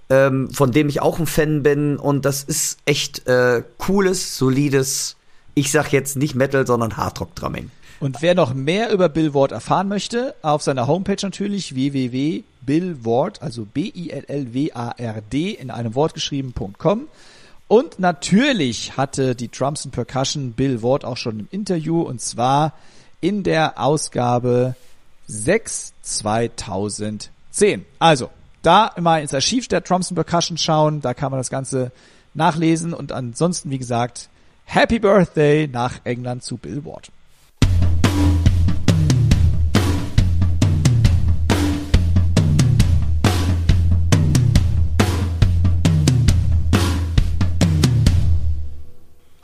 S1: ähm, von dem ich auch ein Fan bin. Und das ist echt äh, cooles, solides, ich sag jetzt nicht Metal, sondern Hardrock-Drumming.
S2: Und wer noch mehr über Bill Ward erfahren möchte, auf seiner Homepage natürlich www.billward, also B-I-L-L-W-A-R-D in einem Wort geschrieben.com. Und natürlich hatte die Drums and Percussion Bill Ward auch schon im Interview und zwar in der Ausgabe 6 2010. Also, da immer ins Archiv der Drums and Percussion schauen, da kann man das Ganze nachlesen und ansonsten, wie gesagt, Happy Birthday nach England zu Bill Ward.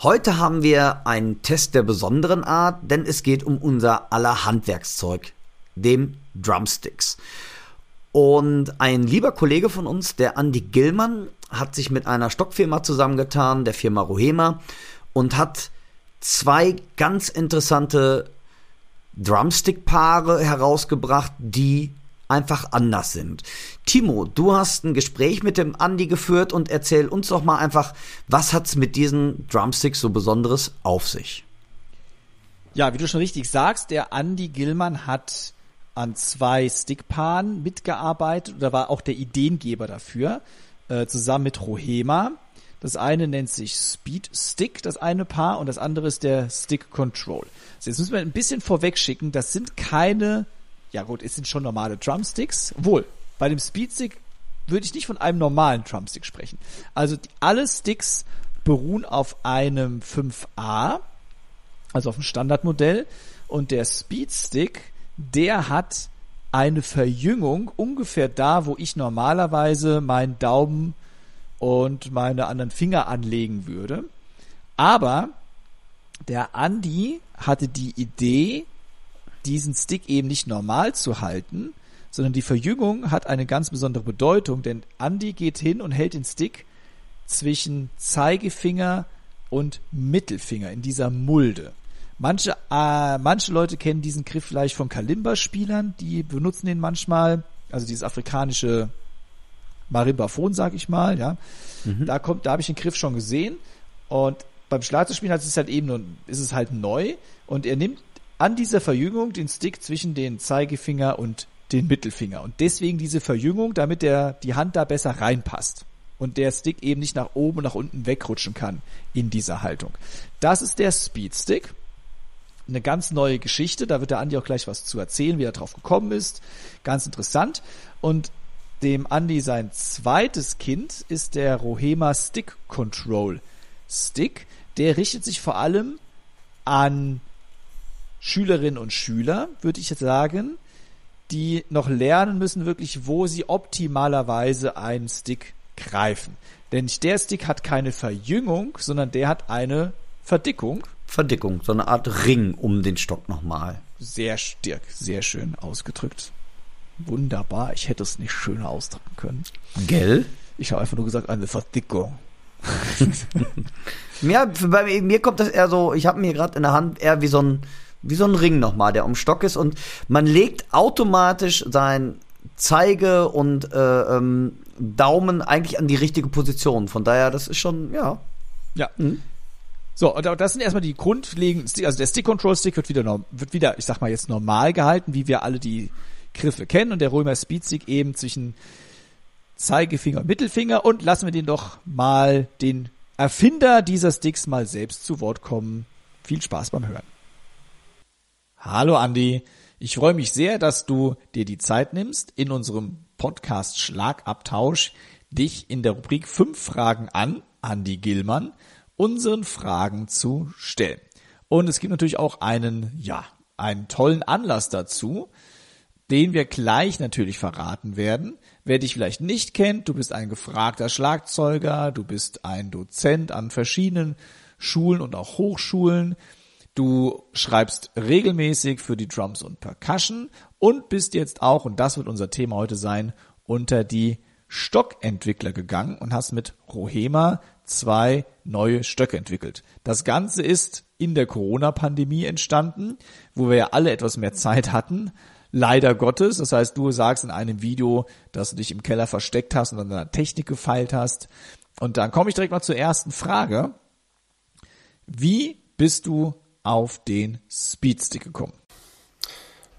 S1: Heute haben wir einen Test der besonderen Art, denn es geht um unser aller Handwerkszeug, dem Drumsticks. Und ein lieber Kollege von uns, der Andy Gillmann, hat sich mit einer Stockfirma zusammengetan, der Firma Rohema, und hat zwei ganz interessante Drumstick-Paare herausgebracht, die einfach anders sind. Timo, du hast ein Gespräch mit dem Andy geführt und erzähl uns doch mal einfach, was hat's mit diesen Drumsticks so Besonderes auf sich?
S2: Ja, wie du schon richtig sagst, der Andy Gillmann hat an zwei Stickpaaren mitgearbeitet oder war auch der Ideengeber dafür, äh, zusammen mit Rohema. Das eine nennt sich Speed Stick, das eine Paar, und das andere ist der Stick Control. Also jetzt müssen wir ein bisschen vorweg schicken, das sind keine, ja gut, es sind schon normale Drumsticks. Wohl, bei dem Speed Stick würde ich nicht von einem normalen Drumstick sprechen. Also die, alle Sticks beruhen auf einem 5A, also auf dem Standardmodell, und der Speed Stick, der hat eine Verjüngung ungefähr da, wo ich normalerweise meinen Daumen und meine anderen Finger anlegen würde. Aber der Andy hatte die Idee, diesen Stick eben nicht normal zu halten, sondern die Verjüngung hat eine ganz besondere Bedeutung, denn Andy geht hin und hält den Stick zwischen Zeigefinger und Mittelfinger in dieser Mulde. Manche, äh, manche Leute kennen diesen Griff vielleicht von Kalimba-Spielern, die benutzen den manchmal, also dieses afrikanische Marimbaphon, sag ich mal, ja. Mhm. Da kommt, da habe ich den Griff schon gesehen und beim Schlagzeugspielen ist es halt eben, ist es halt neu und er nimmt an dieser Verjüngung den Stick zwischen den Zeigefinger und den Mittelfinger. Und deswegen diese Verjüngung, damit der, die Hand da besser reinpasst. Und der Stick eben nicht nach oben und nach unten wegrutschen kann in dieser Haltung. Das ist der Speed Stick. Eine ganz neue Geschichte. Da wird der Andi auch gleich was zu erzählen, wie er drauf gekommen ist. Ganz interessant. Und dem Andi sein zweites Kind ist der Rohema Stick Control Stick. Der richtet sich vor allem an Schülerinnen und Schüler, würde ich jetzt sagen, die noch lernen müssen, wirklich, wo sie optimalerweise einen Stick greifen. Denn der Stick hat keine Verjüngung, sondern der hat eine Verdickung.
S1: Verdickung, so eine Art Ring um den Stock nochmal.
S2: Sehr stark, sehr schön ausgedrückt. Wunderbar, ich hätte es nicht schöner ausdrücken können.
S1: Gell?
S2: Ich habe einfach nur gesagt, eine Verdickung.
S1: ja, bei mir kommt das eher so, ich habe mir gerade in der Hand eher wie so ein wie so ein Ring nochmal, der um Stock ist und man legt automatisch sein Zeige und äh, ähm, Daumen eigentlich an die richtige Position. Von daher, das ist schon, ja.
S2: Ja. Mhm. So, und das sind erstmal die grundlegenden Stick, also der Stick-Control-Stick wird wieder, wird wieder, ich sag mal jetzt normal gehalten, wie wir alle die Griffe kennen und der Römer Speedstick eben zwischen Zeigefinger und Mittelfinger und lassen wir den doch mal den Erfinder dieser Sticks mal selbst zu Wort kommen. Viel Spaß beim Hören. Hallo Andi, ich freue mich sehr, dass du dir die Zeit nimmst, in unserem Podcast Schlagabtausch dich in der Rubrik fünf Fragen an Andi Gillmann unseren Fragen zu stellen. Und es gibt natürlich auch einen, ja, einen tollen Anlass dazu, den wir gleich natürlich verraten werden. Wer dich vielleicht nicht kennt, du bist ein gefragter Schlagzeuger, du bist ein Dozent an verschiedenen Schulen und auch Hochschulen. Du schreibst regelmäßig für die Drums und Percussion und bist jetzt auch, und das wird unser Thema heute sein, unter die Stockentwickler gegangen und hast mit Rohema zwei neue Stöcke entwickelt. Das Ganze ist in der Corona-Pandemie entstanden, wo wir ja alle etwas mehr Zeit hatten. Leider Gottes. Das heißt, du sagst in einem Video, dass du dich im Keller versteckt hast und an deiner Technik gefeilt hast. Und dann komme ich direkt mal zur ersten Frage. Wie bist du auf den Speedstick gekommen?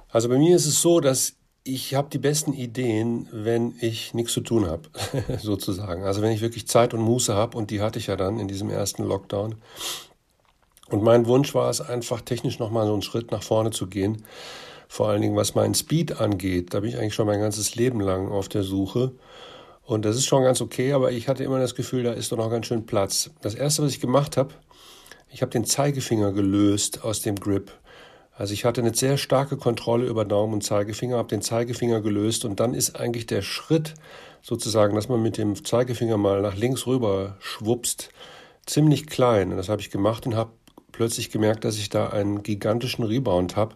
S3: Also bei mir ist es so, dass ich habe die besten Ideen, wenn ich nichts zu tun habe, sozusagen. Also wenn ich wirklich Zeit und Muße habe und die hatte ich ja dann in diesem ersten Lockdown. Und mein Wunsch war es einfach technisch nochmal so einen Schritt nach vorne zu gehen. Vor allen Dingen, was meinen Speed angeht. Da bin ich eigentlich schon mein ganzes Leben lang auf der Suche. Und das ist schon ganz okay, aber ich hatte immer das Gefühl, da ist doch noch ganz schön Platz. Das erste, was ich gemacht habe, ich habe den Zeigefinger gelöst aus dem Grip. Also ich hatte eine sehr starke Kontrolle über Daumen und Zeigefinger, habe den Zeigefinger gelöst und dann ist eigentlich der Schritt sozusagen, dass man mit dem Zeigefinger mal nach links rüber schwupst, ziemlich klein. Und das habe ich gemacht und habe plötzlich gemerkt, dass ich da einen gigantischen Rebound habe.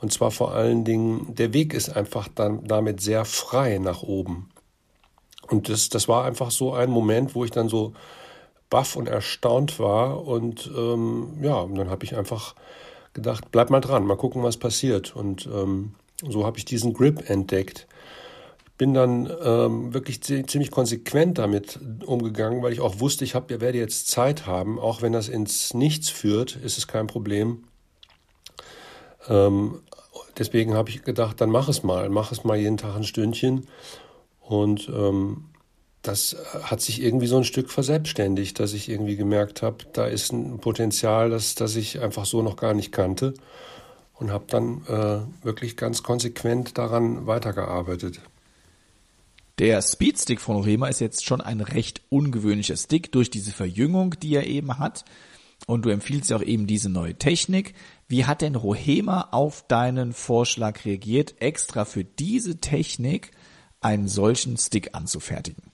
S3: Und zwar vor allen Dingen, der Weg ist einfach dann damit sehr frei nach oben. Und das, das war einfach so ein Moment, wo ich dann so baff und erstaunt war. Und ähm, ja, und dann habe ich einfach gedacht, bleib mal dran, mal gucken, was passiert. Und ähm, so habe ich diesen Grip entdeckt. Bin dann ähm, wirklich ziemlich konsequent damit umgegangen, weil ich auch wusste, ich hab, werde jetzt Zeit haben, auch wenn das ins Nichts führt, ist es kein Problem. Ähm, deswegen habe ich gedacht, dann mach es mal, mach es mal jeden Tag ein Stündchen. Und ähm, das hat sich irgendwie so ein Stück verselbstständigt, dass ich irgendwie gemerkt habe, da ist ein Potenzial, das, das ich einfach so noch gar nicht kannte und habe dann äh, wirklich ganz konsequent daran weitergearbeitet.
S2: Der Speedstick von Orema ist jetzt schon ein recht ungewöhnlicher Stick durch diese Verjüngung, die er eben hat. Und du empfiehlst ja auch eben diese neue Technik. Wie hat denn Rohema auf deinen Vorschlag reagiert, extra für diese Technik einen solchen Stick anzufertigen?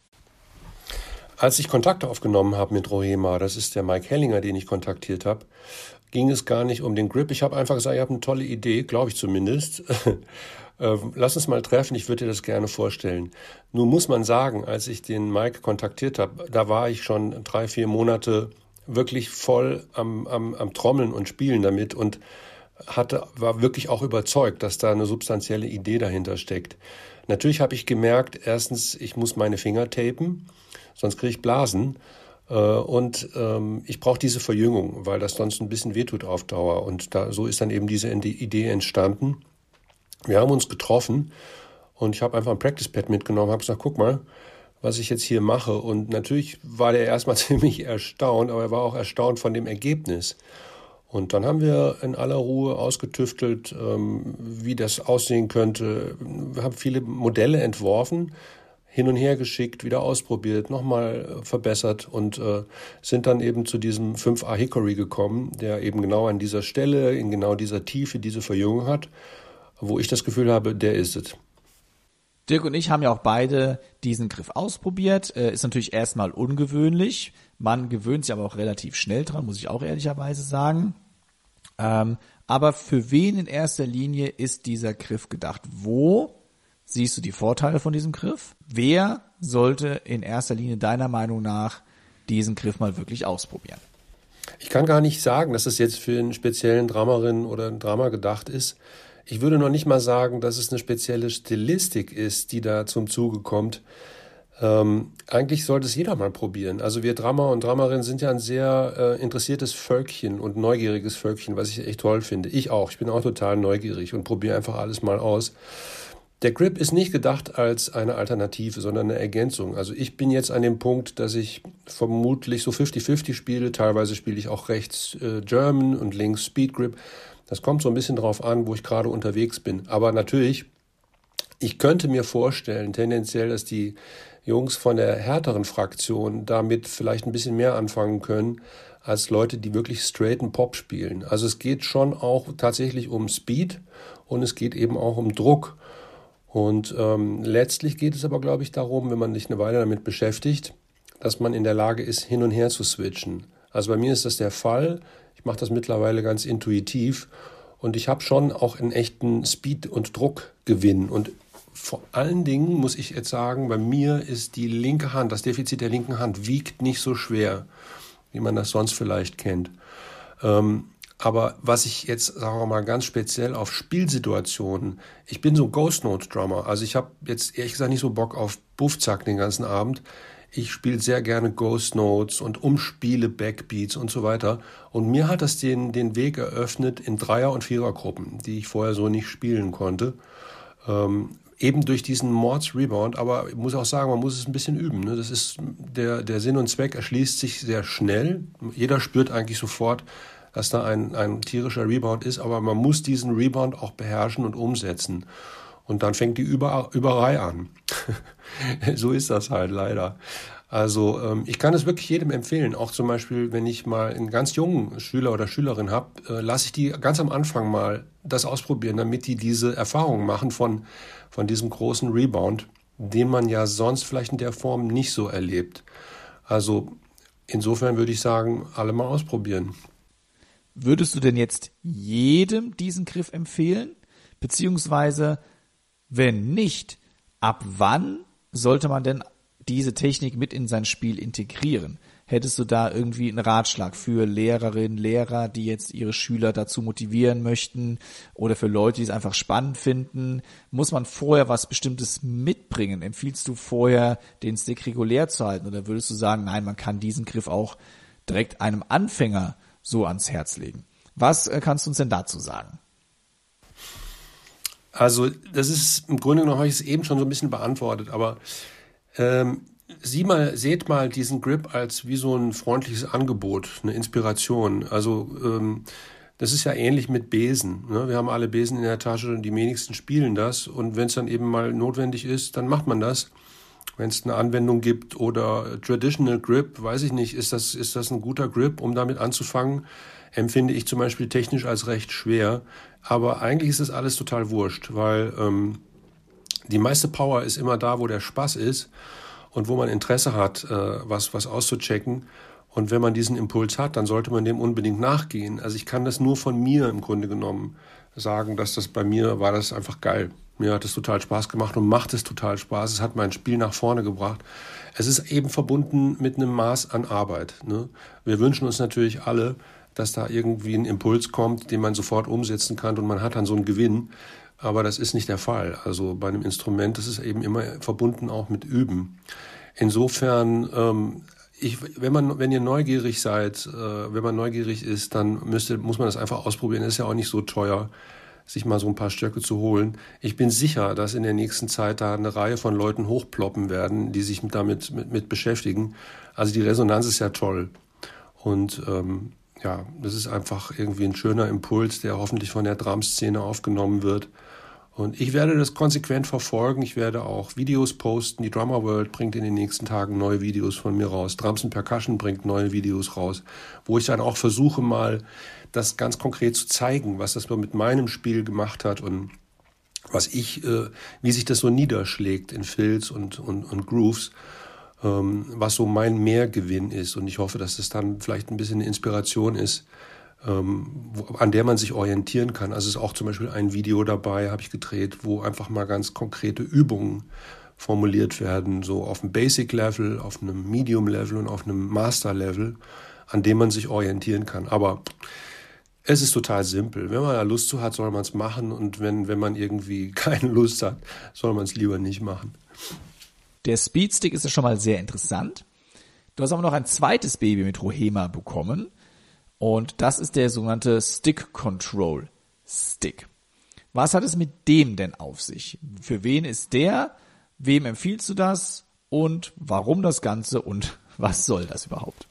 S3: Als ich Kontakte aufgenommen habe mit Rohema, das ist der Mike Hellinger, den ich kontaktiert habe, ging es gar nicht um den Grip. Ich habe einfach gesagt, ihr habt eine tolle Idee, glaube ich zumindest. Ähm, lass uns mal treffen, ich würde dir das gerne vorstellen. Nun muss man sagen, als ich den Mike kontaktiert habe, da war ich schon drei, vier Monate wirklich voll am, am, am Trommeln und Spielen damit und hatte, war wirklich auch überzeugt, dass da eine substanzielle Idee dahinter steckt. Natürlich habe ich gemerkt, erstens, ich muss meine Finger tapen sonst kriege ich Blasen. Äh, und ähm, ich brauche diese Verjüngung, weil das sonst ein bisschen wehtut auf Dauer. Und da, so ist dann eben diese Idee entstanden. Wir haben uns getroffen und ich habe einfach ein Practice Pad mitgenommen, habe gesagt, guck mal, was ich jetzt hier mache. Und natürlich war der erstmal ziemlich erstaunt, aber er war auch erstaunt von dem Ergebnis. Und dann haben wir in aller Ruhe ausgetüftelt, ähm, wie das aussehen könnte. Wir haben viele Modelle entworfen, hin und her geschickt, wieder ausprobiert, nochmal äh, verbessert und äh, sind dann eben zu diesem 5A Hickory gekommen, der eben genau an dieser Stelle, in genau dieser Tiefe diese Verjüngung hat, wo ich das Gefühl habe, der ist es.
S2: Dirk und ich haben ja auch beide diesen Griff ausprobiert. Äh, ist natürlich erstmal ungewöhnlich. Man gewöhnt sich aber auch relativ schnell dran, muss ich auch ehrlicherweise sagen. Ähm, aber für wen in erster Linie ist dieser Griff gedacht? Wo siehst du die Vorteile von diesem Griff? Wer sollte in erster Linie deiner Meinung nach diesen Griff mal wirklich ausprobieren?
S3: Ich kann gar nicht sagen, dass es jetzt für einen speziellen Dramarin oder ein Drama gedacht ist. Ich würde noch nicht mal sagen, dass es eine spezielle Stilistik ist, die da zum Zuge kommt. Ähm, eigentlich sollte es jeder mal probieren. Also wir Drama und Dramerinnen sind ja ein sehr äh, interessiertes Völkchen und neugieriges Völkchen, was ich echt toll finde. Ich auch. Ich bin auch total neugierig und probiere einfach alles mal aus. Der Grip ist nicht gedacht als eine Alternative, sondern eine Ergänzung. Also ich bin jetzt an dem Punkt, dass ich vermutlich so 50-50 spiele. Teilweise spiele ich auch rechts äh, German und links Speed Grip. Das kommt so ein bisschen drauf an, wo ich gerade unterwegs bin. Aber natürlich, ich könnte mir vorstellen, tendenziell, dass die Jungs von der härteren Fraktion damit vielleicht ein bisschen mehr anfangen können als Leute, die wirklich straighten Pop spielen. Also es geht schon auch tatsächlich um Speed und es geht eben auch um Druck. Und ähm, letztlich geht es aber, glaube ich, darum, wenn man sich eine Weile damit beschäftigt, dass man in der Lage ist, hin und her zu switchen. Also bei mir ist das der Fall. Ich mache das mittlerweile ganz intuitiv und ich habe schon auch einen echten Speed- und Druckgewinn. Und vor allen Dingen muss ich jetzt sagen, bei mir ist die linke Hand, das Defizit der linken Hand wiegt nicht so schwer, wie man das sonst vielleicht kennt. Ähm, aber was ich jetzt, sagen wir mal, ganz speziell auf Spielsituationen, ich bin so Ghost Note Drummer, also ich habe jetzt ehrlich gesagt nicht so Bock auf Buffzack den ganzen Abend. Ich spiele sehr gerne Ghost Notes und umspiele Backbeats und so weiter. Und mir hat das den, den Weg eröffnet in Dreier- und Vierergruppen, die ich vorher so nicht spielen konnte. Ähm, eben durch diesen Mords Rebound, aber ich muss auch sagen, man muss es ein bisschen üben. Ne? Das ist der, der Sinn und Zweck erschließt sich sehr schnell. Jeder spürt eigentlich sofort, dass da ein, ein tierischer Rebound ist, aber man muss diesen Rebound auch beherrschen und umsetzen. Und dann fängt die Über Überei an. so ist das halt leider. Also ähm, ich kann es wirklich jedem empfehlen. Auch zum Beispiel, wenn ich mal einen ganz jungen Schüler oder Schülerin habe, äh, lasse ich die ganz am Anfang mal das ausprobieren, damit die diese Erfahrung machen von, von diesem großen Rebound, den man ja sonst vielleicht in der Form nicht so erlebt. Also insofern würde ich sagen, alle mal ausprobieren.
S2: Würdest du denn jetzt jedem diesen Griff empfehlen? Beziehungsweise wenn nicht, ab wann sollte man denn diese Technik mit in sein Spiel integrieren? Hättest du da irgendwie einen Ratschlag für Lehrerinnen, Lehrer, die jetzt ihre Schüler dazu motivieren möchten oder für Leute, die es einfach spannend finden? Muss man vorher was Bestimmtes mitbringen? Empfiehlst du vorher, den Stick regulär zu halten oder würdest du sagen, nein, man kann diesen Griff auch direkt einem Anfänger so ans Herz legen? Was äh, kannst du uns denn dazu sagen?
S3: Also, das ist im Grunde genommen, habe ich es eben schon so ein bisschen beantwortet, aber ähm, sieh mal, seht mal diesen Grip als wie so ein freundliches Angebot, eine Inspiration. Also, ähm, das ist ja ähnlich mit Besen. Ne? Wir haben alle Besen in der Tasche und die wenigsten spielen das. Und wenn es dann eben mal notwendig ist, dann macht man das. Wenn es eine Anwendung gibt oder Traditional Grip, weiß ich nicht, ist das, ist das ein guter Grip, um damit anzufangen? Empfinde ich zum Beispiel technisch als recht schwer. Aber eigentlich ist das alles total wurscht, weil ähm, die meiste Power ist immer da, wo der Spaß ist und wo man Interesse hat, äh, was, was auszuchecken. Und wenn man diesen Impuls hat, dann sollte man dem unbedingt nachgehen. Also ich kann das nur von mir im Grunde genommen sagen, dass das bei mir war das einfach geil. Mir hat es total Spaß gemacht und macht es total Spaß. Es hat mein Spiel nach vorne gebracht. Es ist eben verbunden mit einem Maß an Arbeit. Ne? Wir wünschen uns natürlich alle, dass da irgendwie ein Impuls kommt, den man sofort umsetzen kann und man hat dann so einen Gewinn. Aber das ist nicht der Fall. Also bei einem Instrument ist es eben immer verbunden auch mit Üben. Insofern, ähm, ich, wenn man, wenn ihr neugierig seid, äh, wenn man neugierig ist, dann müsste, muss man das einfach ausprobieren. Das ist ja auch nicht so teuer, sich mal so ein paar Stöcke zu holen. Ich bin sicher, dass in der nächsten Zeit da eine Reihe von Leuten hochploppen werden, die sich damit mit, mit beschäftigen. Also die Resonanz ist ja toll. Und ähm, ja, das ist einfach irgendwie ein schöner Impuls, der hoffentlich von der Drum-Szene aufgenommen wird. Und ich werde das konsequent verfolgen. Ich werde auch Videos posten. Die Drummer World bringt in den nächsten Tagen neue Videos von mir raus. Drums and Percussion bringt neue Videos raus, wo ich dann auch versuche mal das ganz konkret zu zeigen, was das mit meinem Spiel gemacht hat und was ich, äh, wie sich das so niederschlägt in Fills und, und, und Grooves, ähm, was so mein Mehrgewinn ist. Und ich hoffe, dass das dann vielleicht ein bisschen eine Inspiration ist, ähm, wo, an der man sich orientieren kann. Also es ist auch zum Beispiel ein Video dabei, habe ich gedreht, wo einfach mal ganz konkrete Übungen formuliert werden, so auf einem Basic-Level, auf einem Medium-Level und auf einem Master-Level, an dem man sich orientieren kann. Aber es ist total simpel. Wenn man da Lust zu hat, soll man es machen und wenn, wenn man irgendwie keine Lust hat, soll man es lieber nicht machen.
S2: Der Speedstick ist ja schon mal sehr interessant. Du hast aber noch ein zweites Baby mit Rohema bekommen. Und das ist der sogenannte Stick Control Stick. Was hat es mit dem denn auf sich? Für wen ist der? Wem empfiehlst du das? Und warum das Ganze? Und was soll das überhaupt?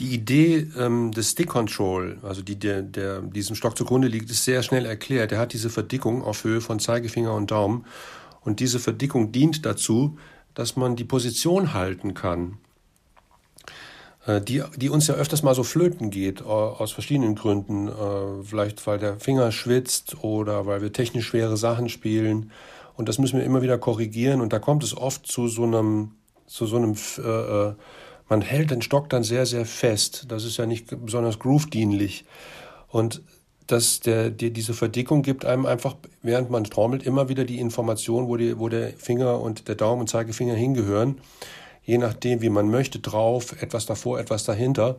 S3: Die Idee ähm, des Stick Control, also die der, der diesem Stock zugrunde liegt, ist sehr schnell erklärt. Er hat diese Verdickung auf Höhe von Zeigefinger und Daumen. Und diese Verdickung dient dazu, dass man die Position halten kann. Äh, die, die uns ja öfters mal so flöten geht, äh, aus verschiedenen Gründen. Äh, vielleicht weil der Finger schwitzt oder weil wir technisch schwere Sachen spielen. Und das müssen wir immer wieder korrigieren. Und da kommt es oft zu so einem, zu so einem, äh, man hält den Stock dann sehr, sehr fest. Das ist ja nicht besonders groove-dienlich. Und dass der, die, diese Verdickung gibt einem einfach, während man trommelt, immer wieder die Information, wo, die, wo der Finger und der Daumen und Zeigefinger hingehören je nachdem, wie man möchte, drauf, etwas davor, etwas dahinter.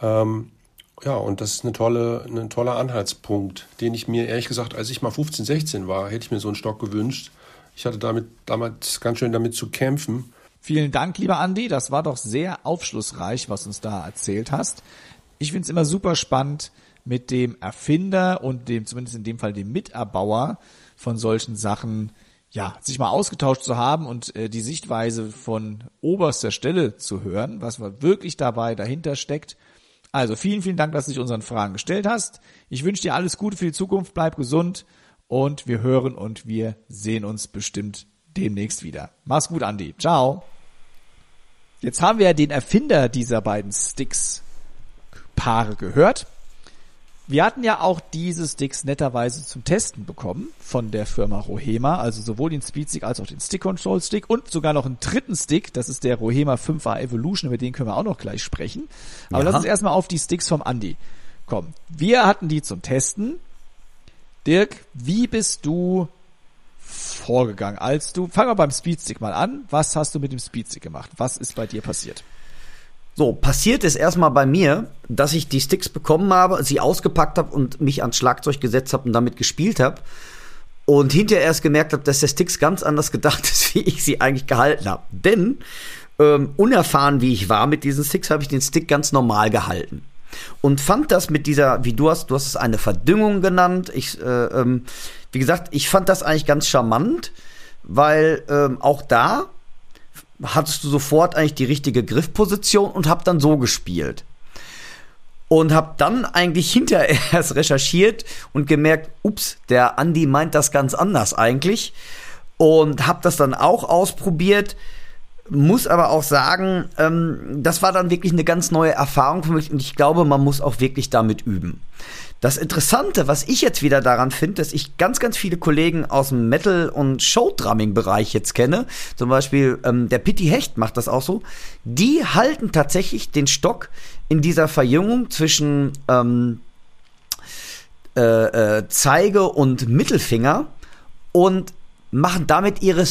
S3: Ähm, ja, und das ist eine tolle, ein toller Anhaltspunkt, den ich mir ehrlich gesagt, als ich mal 15, 16 war, hätte ich mir so einen Stock gewünscht. Ich hatte damit damals ganz schön damit zu kämpfen.
S2: Vielen Dank, lieber Andi. Das war doch sehr aufschlussreich, was uns da erzählt hast. Ich finde es immer super spannend, mit dem Erfinder und dem, zumindest in dem Fall dem Miterbauer von solchen Sachen ja, sich mal ausgetauscht zu haben und äh, die Sichtweise von oberster Stelle zu hören, was wirklich dabei dahinter steckt. Also vielen, vielen Dank, dass du dich unseren Fragen gestellt hast. Ich wünsche dir alles Gute für die Zukunft, bleib gesund und wir hören und wir sehen uns bestimmt demnächst wieder. Mach's gut, Andi. Ciao. Jetzt haben wir ja den Erfinder dieser beiden Sticks Paare gehört. Wir hatten ja auch diese Sticks netterweise zum Testen bekommen von der Firma Rohema, also sowohl den Speedstick als auch den Stick Control Stick und sogar noch einen dritten Stick, das ist der Rohema 5A Evolution, über den können wir auch noch gleich sprechen. Aber ja. lass uns erstmal auf die Sticks vom Andy kommen. Wir hatten die zum Testen. Dirk, wie bist du vorgegangen, als du, fangen wir beim Speedstick mal an. Was hast du mit dem Speedstick gemacht? Was ist bei dir passiert?
S1: So, passiert ist erstmal bei mir, dass ich die Sticks bekommen habe, sie ausgepackt habe und mich ans Schlagzeug gesetzt habe und damit gespielt habe. Und hinterher erst gemerkt habe, dass der Sticks ganz anders gedacht ist, wie ich sie eigentlich gehalten habe. Denn ähm, unerfahren wie ich war mit diesen Sticks, habe ich den Stick ganz normal gehalten. Und fand das mit dieser, wie du hast, du hast es eine Verdüngung genannt. Ich, äh, ähm, wie gesagt, ich fand das eigentlich ganz charmant, weil ähm, auch da hattest du sofort eigentlich die richtige Griffposition und hab dann so gespielt. Und hab dann eigentlich hinterher erst recherchiert und gemerkt, ups, der Andi meint das ganz anders eigentlich. Und hab das dann auch ausprobiert. Muss aber auch sagen, ähm, das war dann wirklich eine ganz neue Erfahrung für mich und ich glaube, man muss auch wirklich damit üben. Das Interessante, was ich jetzt wieder daran finde, dass ich ganz, ganz viele Kollegen aus dem Metal- und Showdrumming-Bereich jetzt kenne. Zum Beispiel ähm, der Pitti Hecht macht das auch so. Die halten tatsächlich den Stock in dieser Verjüngung zwischen ähm, äh, äh, Zeige und Mittelfinger und machen damit ihre,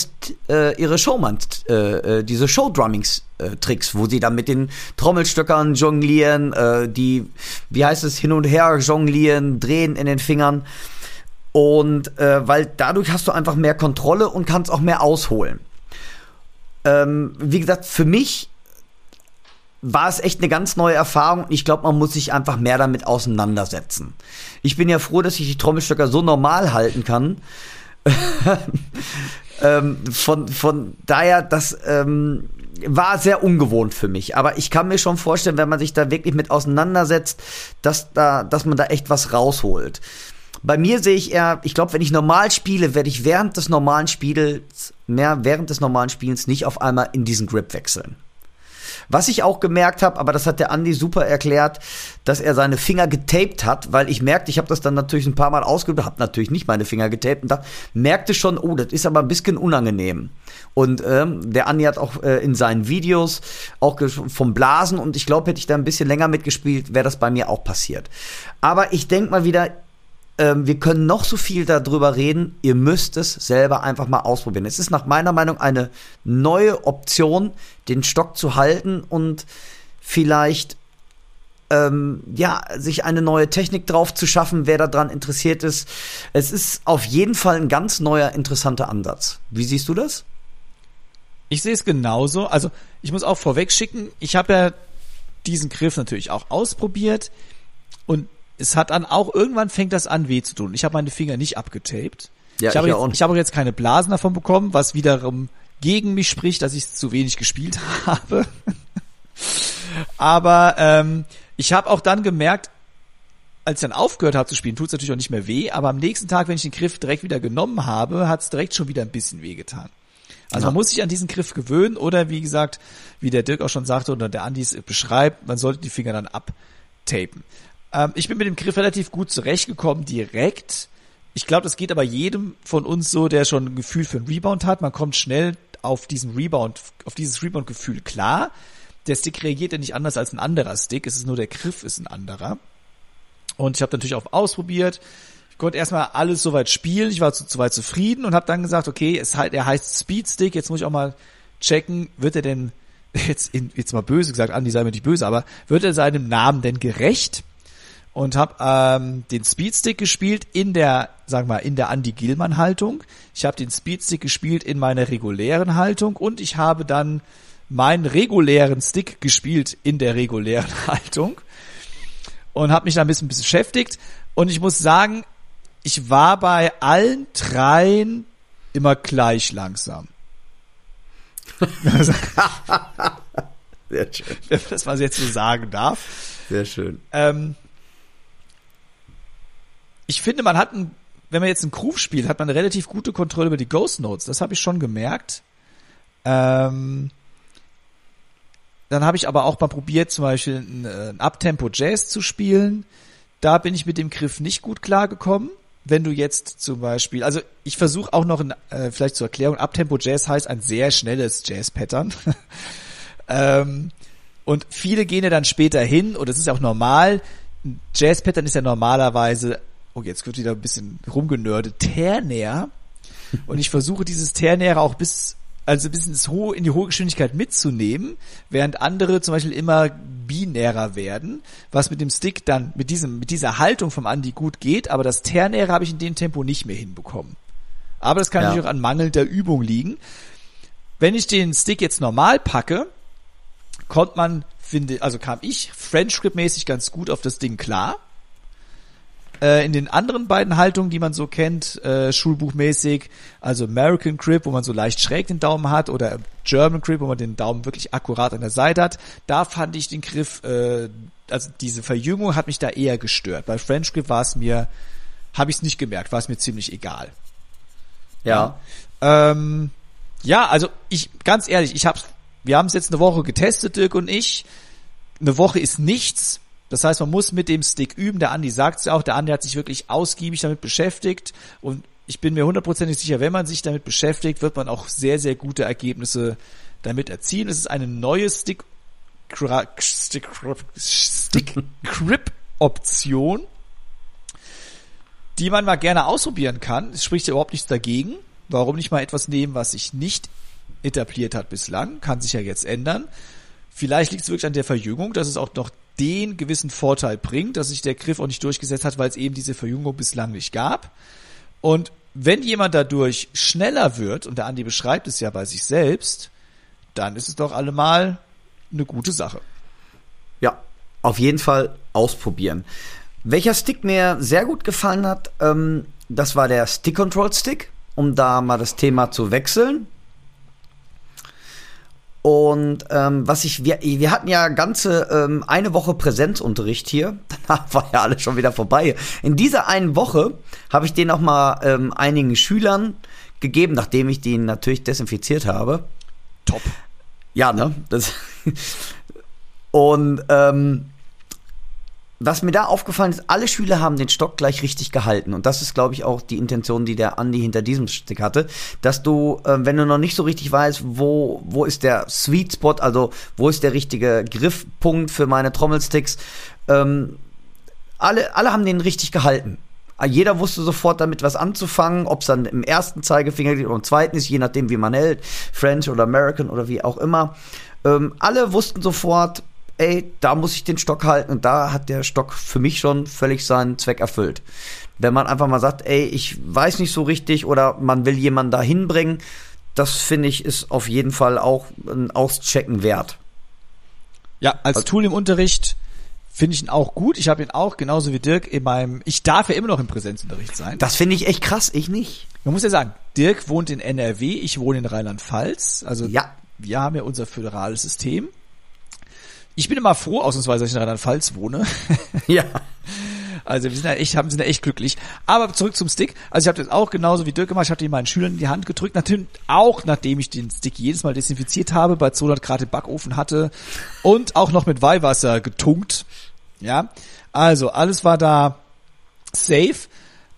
S1: äh, ihre Showman, äh, äh, diese Showdrummings-Tricks, wo sie dann mit den Trommelstöckern jonglieren, äh, die, wie heißt es, hin und her jonglieren, drehen in den Fingern. Und äh, weil dadurch hast du einfach mehr Kontrolle und kannst auch mehr ausholen. Ähm, wie gesagt, für mich war es echt eine ganz neue Erfahrung. Ich glaube, man muss sich einfach mehr damit auseinandersetzen. Ich bin ja froh, dass ich die Trommelstöcker so normal halten kann. ähm, von, von daher, das ähm, war sehr ungewohnt für mich. Aber ich kann mir schon vorstellen, wenn man sich da wirklich mit auseinandersetzt, dass da, dass man da echt was rausholt. Bei mir sehe ich eher, ich glaube, wenn ich normal spiele, werde ich während des normalen Spiels, mehr während des normalen Spiels nicht auf einmal in diesen Grip wechseln. Was ich auch gemerkt habe, aber das hat der Andi super erklärt, dass er seine Finger getaped hat, weil ich merkte, ich habe das dann natürlich ein paar Mal ausgeübt, habe natürlich nicht meine Finger getaped und da merkte schon, oh, das ist aber ein bisschen unangenehm. Und ähm, der Andi hat auch äh, in seinen Videos auch vom Blasen und ich glaube, hätte ich da ein bisschen länger mitgespielt, wäre das bei mir auch passiert. Aber ich denke mal wieder, ähm, wir können noch so viel darüber reden. Ihr müsst es selber einfach mal ausprobieren. Es ist nach meiner Meinung eine neue Option, den Stock zu halten und vielleicht ähm, ja, sich eine neue Technik drauf zu schaffen, wer daran interessiert ist. Es ist auf jeden Fall ein ganz neuer, interessanter Ansatz. Wie siehst du das?
S2: Ich sehe es genauso. Also ich muss auch vorweg schicken, ich habe ja diesen Griff natürlich auch ausprobiert und es hat dann auch, irgendwann fängt das an weh zu tun. Ich habe meine Finger nicht abgetaped. Ja, ich, habe jetzt, ich habe jetzt keine Blasen davon bekommen, was wiederum gegen mich spricht, dass ich zu wenig gespielt habe. Aber ähm, ich habe auch dann gemerkt, als ich dann aufgehört habe zu spielen, tut es natürlich auch nicht mehr weh, aber am nächsten Tag, wenn ich den Griff direkt wieder genommen habe, hat es direkt schon wieder ein bisschen weh getan. Also ja. man muss sich an diesen Griff gewöhnen oder wie gesagt, wie der Dirk auch schon sagte oder der Andi es beschreibt, man sollte die Finger dann abtapen. Ähm, ich bin mit dem Griff relativ gut zurechtgekommen direkt. Ich glaube, das geht aber jedem von uns so, der schon ein Gefühl für einen Rebound hat. Man kommt schnell auf diesen Rebound, auf dieses Rebound-Gefühl klar. Der Stick reagiert ja nicht anders als ein anderer Stick. Es ist nur der Griff ist ein anderer. Und ich habe natürlich auch ausprobiert. Ich konnte erstmal alles soweit spielen. Ich war zu, zu weit zufrieden und habe dann gesagt, okay, es halt, er heißt Speed Stick. Jetzt muss ich auch mal checken, wird er denn jetzt in, jetzt mal böse gesagt, Andi sei mir nicht böse, aber wird er seinem Namen denn gerecht? Und habe ähm, den Speedstick gespielt in der, sagen wir mal, in der Andy Gilman Haltung. Ich habe den Speedstick gespielt in meiner regulären Haltung und ich habe dann meinen regulären Stick gespielt in der regulären Haltung und habe mich da ein bisschen beschäftigt und ich muss sagen, ich war bei allen dreien immer gleich langsam. Sehr schön. Wenn das man jetzt so sagen darf.
S1: Sehr schön.
S2: Ähm, ich finde, man hat ein, wenn man jetzt einen Groove spielt, hat man eine relativ gute Kontrolle über die Ghost Notes. Das habe ich schon gemerkt. Ähm, dann habe ich aber auch mal probiert, zum Beispiel ein, äh, ein Uptempo Jazz zu spielen. Da bin ich mit dem Griff nicht gut klargekommen. Wenn du jetzt zum Beispiel, also ich versuche auch noch, ein, äh, vielleicht zur Erklärung, Uptempo Jazz heißt ein sehr schnelles Jazz-Pattern. ähm, und viele gehen ja dann später hin, und das ist auch normal, Jazz-Pattern ist ja normalerweise oh, jetzt wird wieder ein bisschen rumgenördet, ternär. Und ich versuche dieses Ternäre auch bis, also bis ins hohe, in die hohe Geschwindigkeit mitzunehmen, während andere zum Beispiel immer binärer werden, was mit dem Stick dann, mit diesem, mit dieser Haltung vom Andi gut geht, aber das Ternäre habe ich in dem Tempo nicht mehr hinbekommen. Aber das kann ja. natürlich auch an mangelnder Übung liegen. Wenn ich den Stick jetzt normal packe, kommt man, finde, also kam ich French Grip mäßig ganz gut auf das Ding klar. Äh, in den anderen beiden Haltungen, die man so kennt, äh, schulbuchmäßig, also American Grip, wo man so leicht schräg den Daumen hat, oder German Grip, wo man den Daumen wirklich akkurat an der Seite hat, da fand ich den Griff, äh, also diese Verjüngung hat mich da eher gestört. Bei French Grip war es mir, habe ich es nicht gemerkt, war es mir ziemlich egal. Ja. Ja, ähm, ja also ich, ganz ehrlich, ich hab's, wir haben es jetzt eine Woche getestet, Dirk und ich. Eine Woche ist nichts das heißt, man muss mit dem Stick üben. Der Andi sagt es ja auch, der Andi hat sich wirklich ausgiebig damit beschäftigt und ich bin mir hundertprozentig sicher, wenn man sich damit beschäftigt, wird man auch sehr, sehr gute Ergebnisse damit erzielen. Es ist eine neue Stick, Stick, Stick Grip Option, die man mal gerne ausprobieren kann. Es spricht ja überhaupt nichts dagegen. Warum nicht mal etwas nehmen, was sich nicht etabliert hat bislang? Kann sich ja jetzt ändern. Vielleicht liegt es wirklich an der Verjüngung, dass es auch noch den gewissen Vorteil bringt, dass sich der Griff auch nicht durchgesetzt hat, weil es eben diese Verjüngung bislang nicht gab. Und wenn jemand dadurch schneller wird, und der Andi beschreibt es ja bei sich selbst, dann ist es doch allemal eine gute Sache.
S1: Ja, auf jeden Fall ausprobieren. Welcher Stick mir sehr gut gefallen hat, ähm, das war der Stick Control Stick, um da mal das Thema zu wechseln. Und ähm, was ich, wir, wir hatten ja ganze ähm, eine Woche Präsenzunterricht hier. Danach war ja alles schon wieder vorbei. In dieser einen Woche habe ich den auch mal ähm, einigen Schülern gegeben, nachdem ich den natürlich desinfiziert habe.
S2: Top.
S1: Ja, ne? Das und ähm, was mir da aufgefallen ist, alle Schüler haben den Stock gleich richtig gehalten. Und das ist, glaube ich, auch die Intention, die der Andi hinter diesem Stick hatte. Dass du, äh, wenn du noch nicht so richtig weißt, wo, wo ist der Sweet Spot, also wo ist der richtige Griffpunkt für meine Trommelsticks, ähm, alle, alle haben den richtig gehalten. Jeder wusste sofort damit was anzufangen, ob es dann im ersten Zeigefinger oder im zweiten ist, je nachdem, wie man hält, French oder American oder wie auch immer. Ähm, alle wussten sofort, ey, da muss ich den Stock halten und da hat der Stock für mich schon völlig seinen Zweck erfüllt. Wenn man einfach mal sagt, ey, ich weiß nicht so richtig oder man will jemanden da hinbringen, das finde ich ist auf jeden Fall auch ein Auschecken wert.
S2: Ja, als Tool im Unterricht finde ich ihn auch gut. Ich habe ihn auch genauso wie Dirk in meinem, ich darf ja immer noch im Präsenzunterricht sein.
S1: Das finde ich echt krass, ich nicht.
S2: Man muss ja sagen, Dirk wohnt in NRW, ich wohne in Rheinland-Pfalz. Also
S1: ja.
S2: wir haben ja unser föderales System. Ich bin immer froh, ausnahmsweise, dass ich in Rheinland-Pfalz wohne.
S1: Ja.
S2: Also wir sind ja echt, haben sind ja echt glücklich. Aber zurück zum Stick. Also ich habe das auch genauso wie Dirk gemacht. Ich habe den meinen Schülern in die Hand gedrückt. Natürlich auch, nachdem ich den Stick jedes Mal desinfiziert habe, bei 200 Grad im Backofen hatte und auch noch mit Weihwasser getunkt. Ja. Also alles war da safe.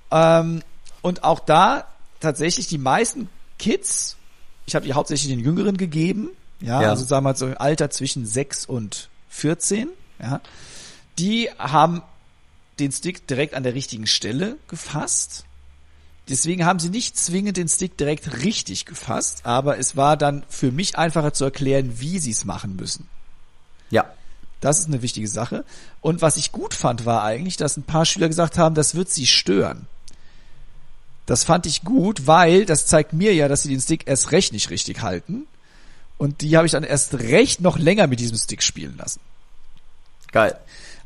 S2: Ähm, und auch da tatsächlich die meisten Kids, ich habe die hauptsächlich den Jüngeren gegeben, ja,
S1: Ja.
S2: also sagen wir mal so im Alter zwischen 6 und 14, ja, die haben den Stick direkt an der richtigen Stelle gefasst. Deswegen haben sie nicht zwingend den Stick direkt richtig gefasst, aber es war dann für mich einfacher zu erklären, wie sie es machen müssen.
S1: Ja.
S2: Das ist eine wichtige Sache. Und was ich gut fand, war eigentlich, dass ein paar Schüler gesagt haben, das wird sie stören. Das fand ich gut, weil das zeigt mir ja, dass sie den Stick erst recht nicht richtig halten. Und die habe ich dann erst recht noch länger mit diesem Stick spielen lassen.
S1: Geil.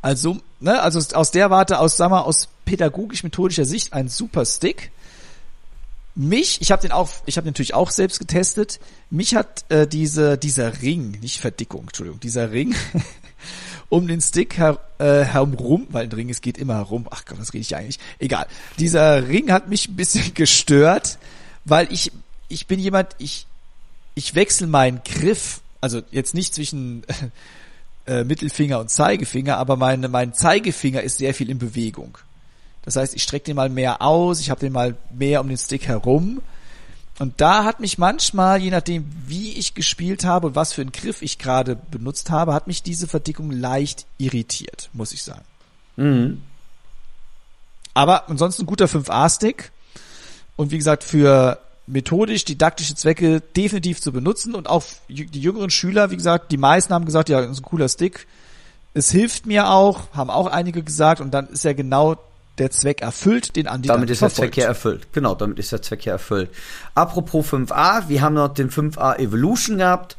S2: Also, ne, also aus der Warte, aus, sag mal, aus pädagogisch-methodischer Sicht ein super Stick. Mich, ich habe den auch, ich habe natürlich auch selbst getestet. Mich hat äh, diese dieser Ring, nicht Verdickung, Entschuldigung, dieser Ring um den Stick her, äh, herum, weil ein Ring es geht immer herum. Ach Gott, was rede ich eigentlich? Egal. Dieser Ring hat mich ein bisschen gestört, weil ich ich bin jemand, ich ich wechsle meinen Griff, also jetzt nicht zwischen äh, Mittelfinger und Zeigefinger, aber mein, mein Zeigefinger ist sehr viel in Bewegung. Das heißt, ich strecke den mal mehr aus, ich habe den mal mehr um den Stick herum. Und da hat mich manchmal, je nachdem, wie ich gespielt habe und was für einen Griff ich gerade benutzt habe, hat mich diese Verdickung leicht irritiert, muss ich sagen.
S1: Mhm.
S2: Aber ansonsten ein guter 5A-Stick. Und wie gesagt, für methodisch, didaktische Zwecke definitiv zu benutzen. Und auch die jüngeren Schüler, wie gesagt, die meisten haben gesagt, ja, das ist ein cooler Stick. Es hilft mir auch, haben auch einige gesagt. Und dann ist ja genau der Zweck erfüllt, den Andi
S1: Damit ist der
S2: verfolgt.
S1: Zweck ja erfüllt. Genau, damit ist der Zweck ja erfüllt. Apropos 5a, wir haben noch den 5a Evolution gehabt.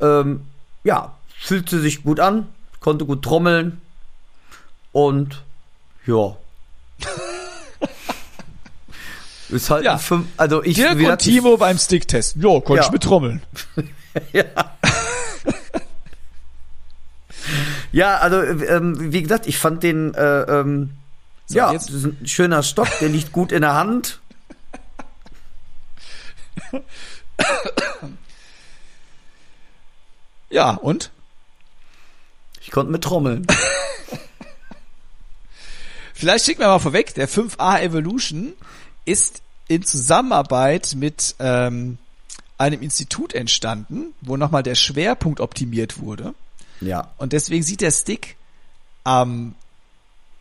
S1: Ähm, ja, fühlte sich gut an, konnte gut trommeln und ja. ist halt
S2: Ja.
S1: fünf, also ich
S2: Dirk und Timo beim Stick testen. Jo, konnte
S1: Ja.
S2: ich mit trommeln.
S1: Ja, also ähm, wie gesagt, ich fand den äh, ähm,
S2: So,
S1: ja,
S2: jetzt-
S1: ein schöner Stock, der liegt gut in der Hand.
S2: Ja, und?
S1: Ich konnte mit trommeln.
S2: Vielleicht schicken wir mal vorweg, der 5A Evolution ist in Zusammenarbeit mit ähm, einem Institut entstanden, wo nochmal der Schwerpunkt optimiert wurde.
S1: Ja.
S2: Und deswegen sieht der Stick am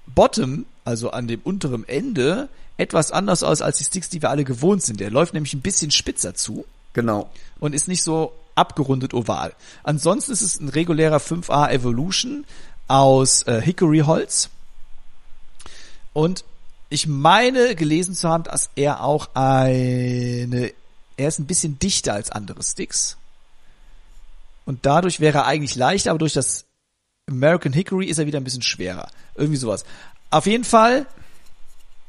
S2: Bottom, also an dem unteren Ende, etwas anders aus als die Sticks, die wir alle gewohnt sind. Der läuft nämlich ein bisschen spitzer zu
S1: Genau.
S2: und ist nicht so abgerundet oval. Ansonsten ist es ein regulärer 5A Evolution aus äh, Hickory Holz. Und ich meine gelesen zu haben, dass er auch eine, er ist ein bisschen dichter als andere Sticks. Und dadurch wäre er eigentlich leichter, aber durch das American Hickory ist er wieder ein bisschen schwerer. Irgendwie sowas. Auf jeden Fall,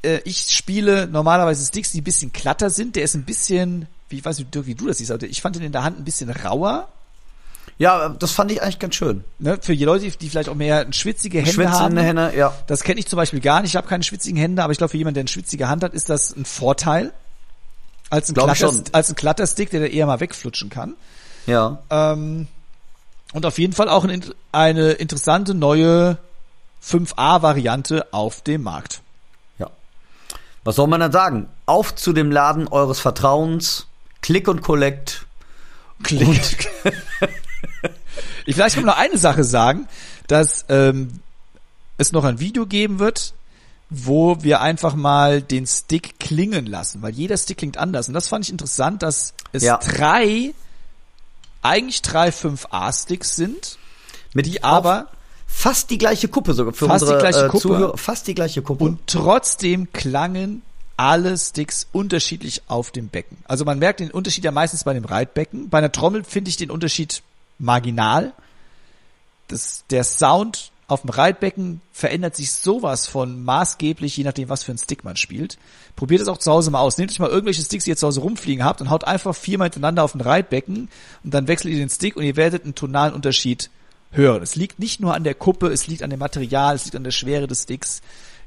S2: äh, ich spiele normalerweise Sticks, die ein bisschen glatter sind. Der ist ein bisschen, wie ich weiß nicht, wie du das siehst, aber ich fand ihn in der Hand ein bisschen rauer.
S1: Ja, das fand ich eigentlich ganz schön.
S2: Ne, für die Leute, die vielleicht auch mehr schwitzige Hände
S1: Schwitzende
S2: haben.
S1: Hände, ja.
S2: Das kenne ich zum Beispiel gar nicht. Ich habe keine schwitzigen Hände, aber ich glaube, für jemanden, der eine schwitzige Hand hat, ist das ein Vorteil. Als ein,
S1: schon.
S2: als ein glatter Stick, der da eher mal wegflutschen kann.
S1: Ja.
S2: Ähm, und auf jeden Fall auch ein, eine interessante neue 5A-Variante auf dem Markt.
S1: Ja. Was soll man dann sagen? Auf zu dem Laden eures Vertrauens. Click und Collect.
S2: Klingt. ich vielleicht noch eine Sache sagen, dass ähm, es noch ein Video geben wird, wo wir einfach mal den Stick klingen lassen, weil jeder Stick klingt anders. Und das fand ich interessant, dass es
S1: Ja.
S2: drei, eigentlich drei 5A-Sticks sind,
S1: Mit
S2: die aber
S1: fast die gleiche Kuppe sogar für
S2: Fast die
S1: unsere
S2: gleiche
S1: äh,
S2: Kuppe.
S1: Zuhörer. Fast die gleiche Kuppe.
S2: und trotzdem klangen alle Sticks unterschiedlich auf dem Becken. Also man merkt den Unterschied ja meistens bei dem Reitbecken. Bei einer Trommel finde ich den Unterschied marginal. Das, der Sound auf dem Reitbecken verändert sich sowas von maßgeblich, je nachdem, was für ein Stick man spielt. Probiert es auch zu Hause mal aus. Nehmt euch mal irgendwelche Sticks, die ihr zu Hause rumfliegen habt und haut einfach viermal hintereinander auf den Reitbecken und dann wechselt ihr den Stick und ihr werdet einen tonalen Unterschied hören. Es liegt nicht nur an der Kuppe, es liegt an dem Material, es liegt an der Schwere des Sticks.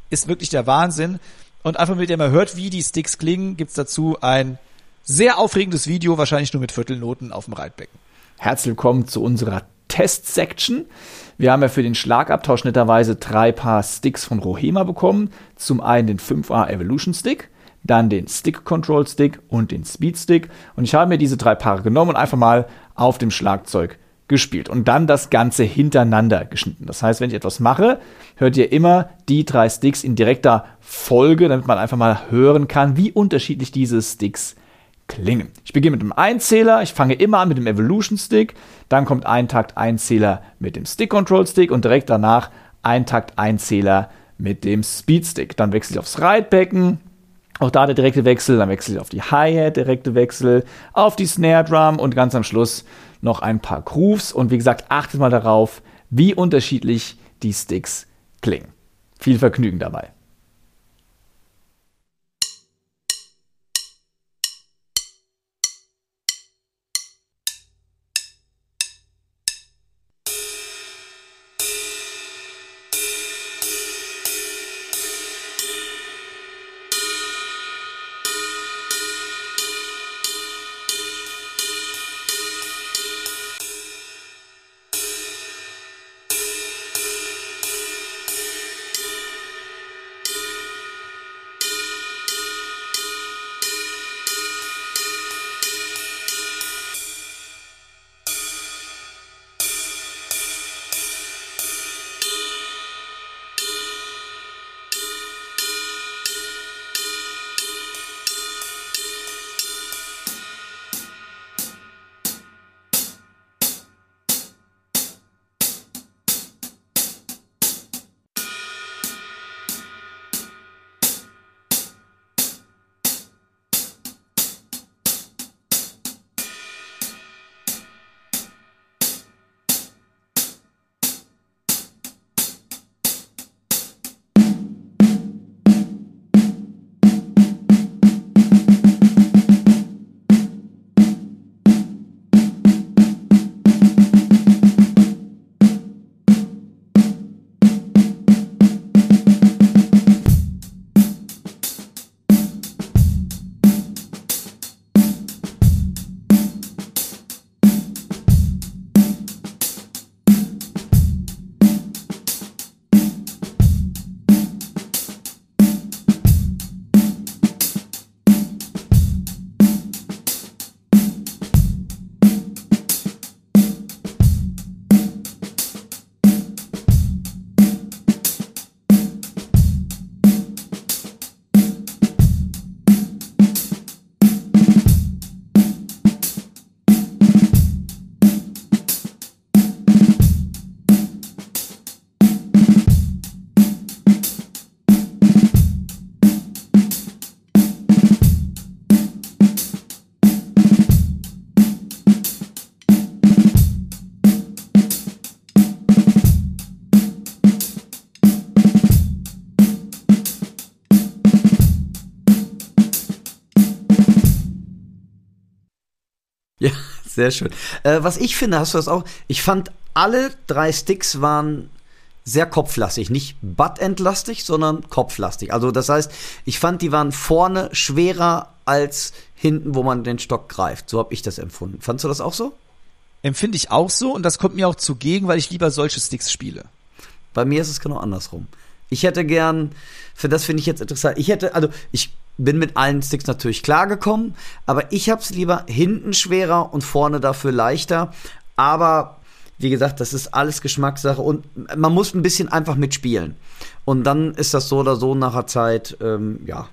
S2: Ist wirklich der Wahnsinn. Und einfach mit ihr mal hört, wie die Sticks klingen, gibt's dazu ein sehr aufregendes Video, wahrscheinlich nur mit Viertelnoten auf dem Reitbecken. Herzlich willkommen zu unserer Test-Section. Wir haben ja für den Schlagabtausch netterweise drei Paar Sticks von Rohema bekommen. Zum einen den 5A Evolution Stick, dann den Stick Control Stick und den Speed Stick. Und ich habe mir diese drei Paare genommen und einfach mal auf dem Schlagzeug gespielt und dann das Ganze hintereinander geschnitten. Das heißt, wenn ich etwas mache, hört ihr immer die drei Sticks in direkter Folge, damit man einfach mal hören kann, wie unterschiedlich diese Sticks klingen. Ich beginne mit dem Einzähler, ich fange immer an mit dem Evolution Stick, dann kommt ein Takt Einzähler mit dem Stick Control Stick und direkt danach ein Takt Einzähler mit dem Speed Stick. Dann wechsle ich aufs Reitbecken, auch da der direkte Wechsel, dann wechsle ich auf die Hi-Hat, direkte Wechsel, auf die Snare Drum und ganz am Schluss noch ein paar Grooves. Und wie gesagt, achtet mal darauf, wie unterschiedlich die Sticks klingen. Viel Vergnügen dabei.
S1: Sehr schön. Äh, was ich finde, hast du das auch? Ich fand, alle drei Sticks waren sehr kopflastig. Nicht buttendlastig, sondern kopflastig. Also das heißt, ich fand, die waren vorne schwerer als hinten, wo man den Stock greift. So habe ich das empfunden. Fandst du das auch so?
S2: Empfinde ich auch so und das kommt mir auch zugegen, weil ich lieber solche Sticks spiele.
S1: Bei mir ist es genau andersrum. Ich hätte gern, für das finde ich jetzt interessant, ich hätte, also ich bin mit allen Sticks natürlich klargekommen, aber ich habe es lieber hinten schwerer und vorne dafür leichter. Aber wie gesagt, das ist alles Geschmackssache und man muss ein bisschen einfach mitspielen. Und dann ist das so oder so nach der Zeit, ähm, ja,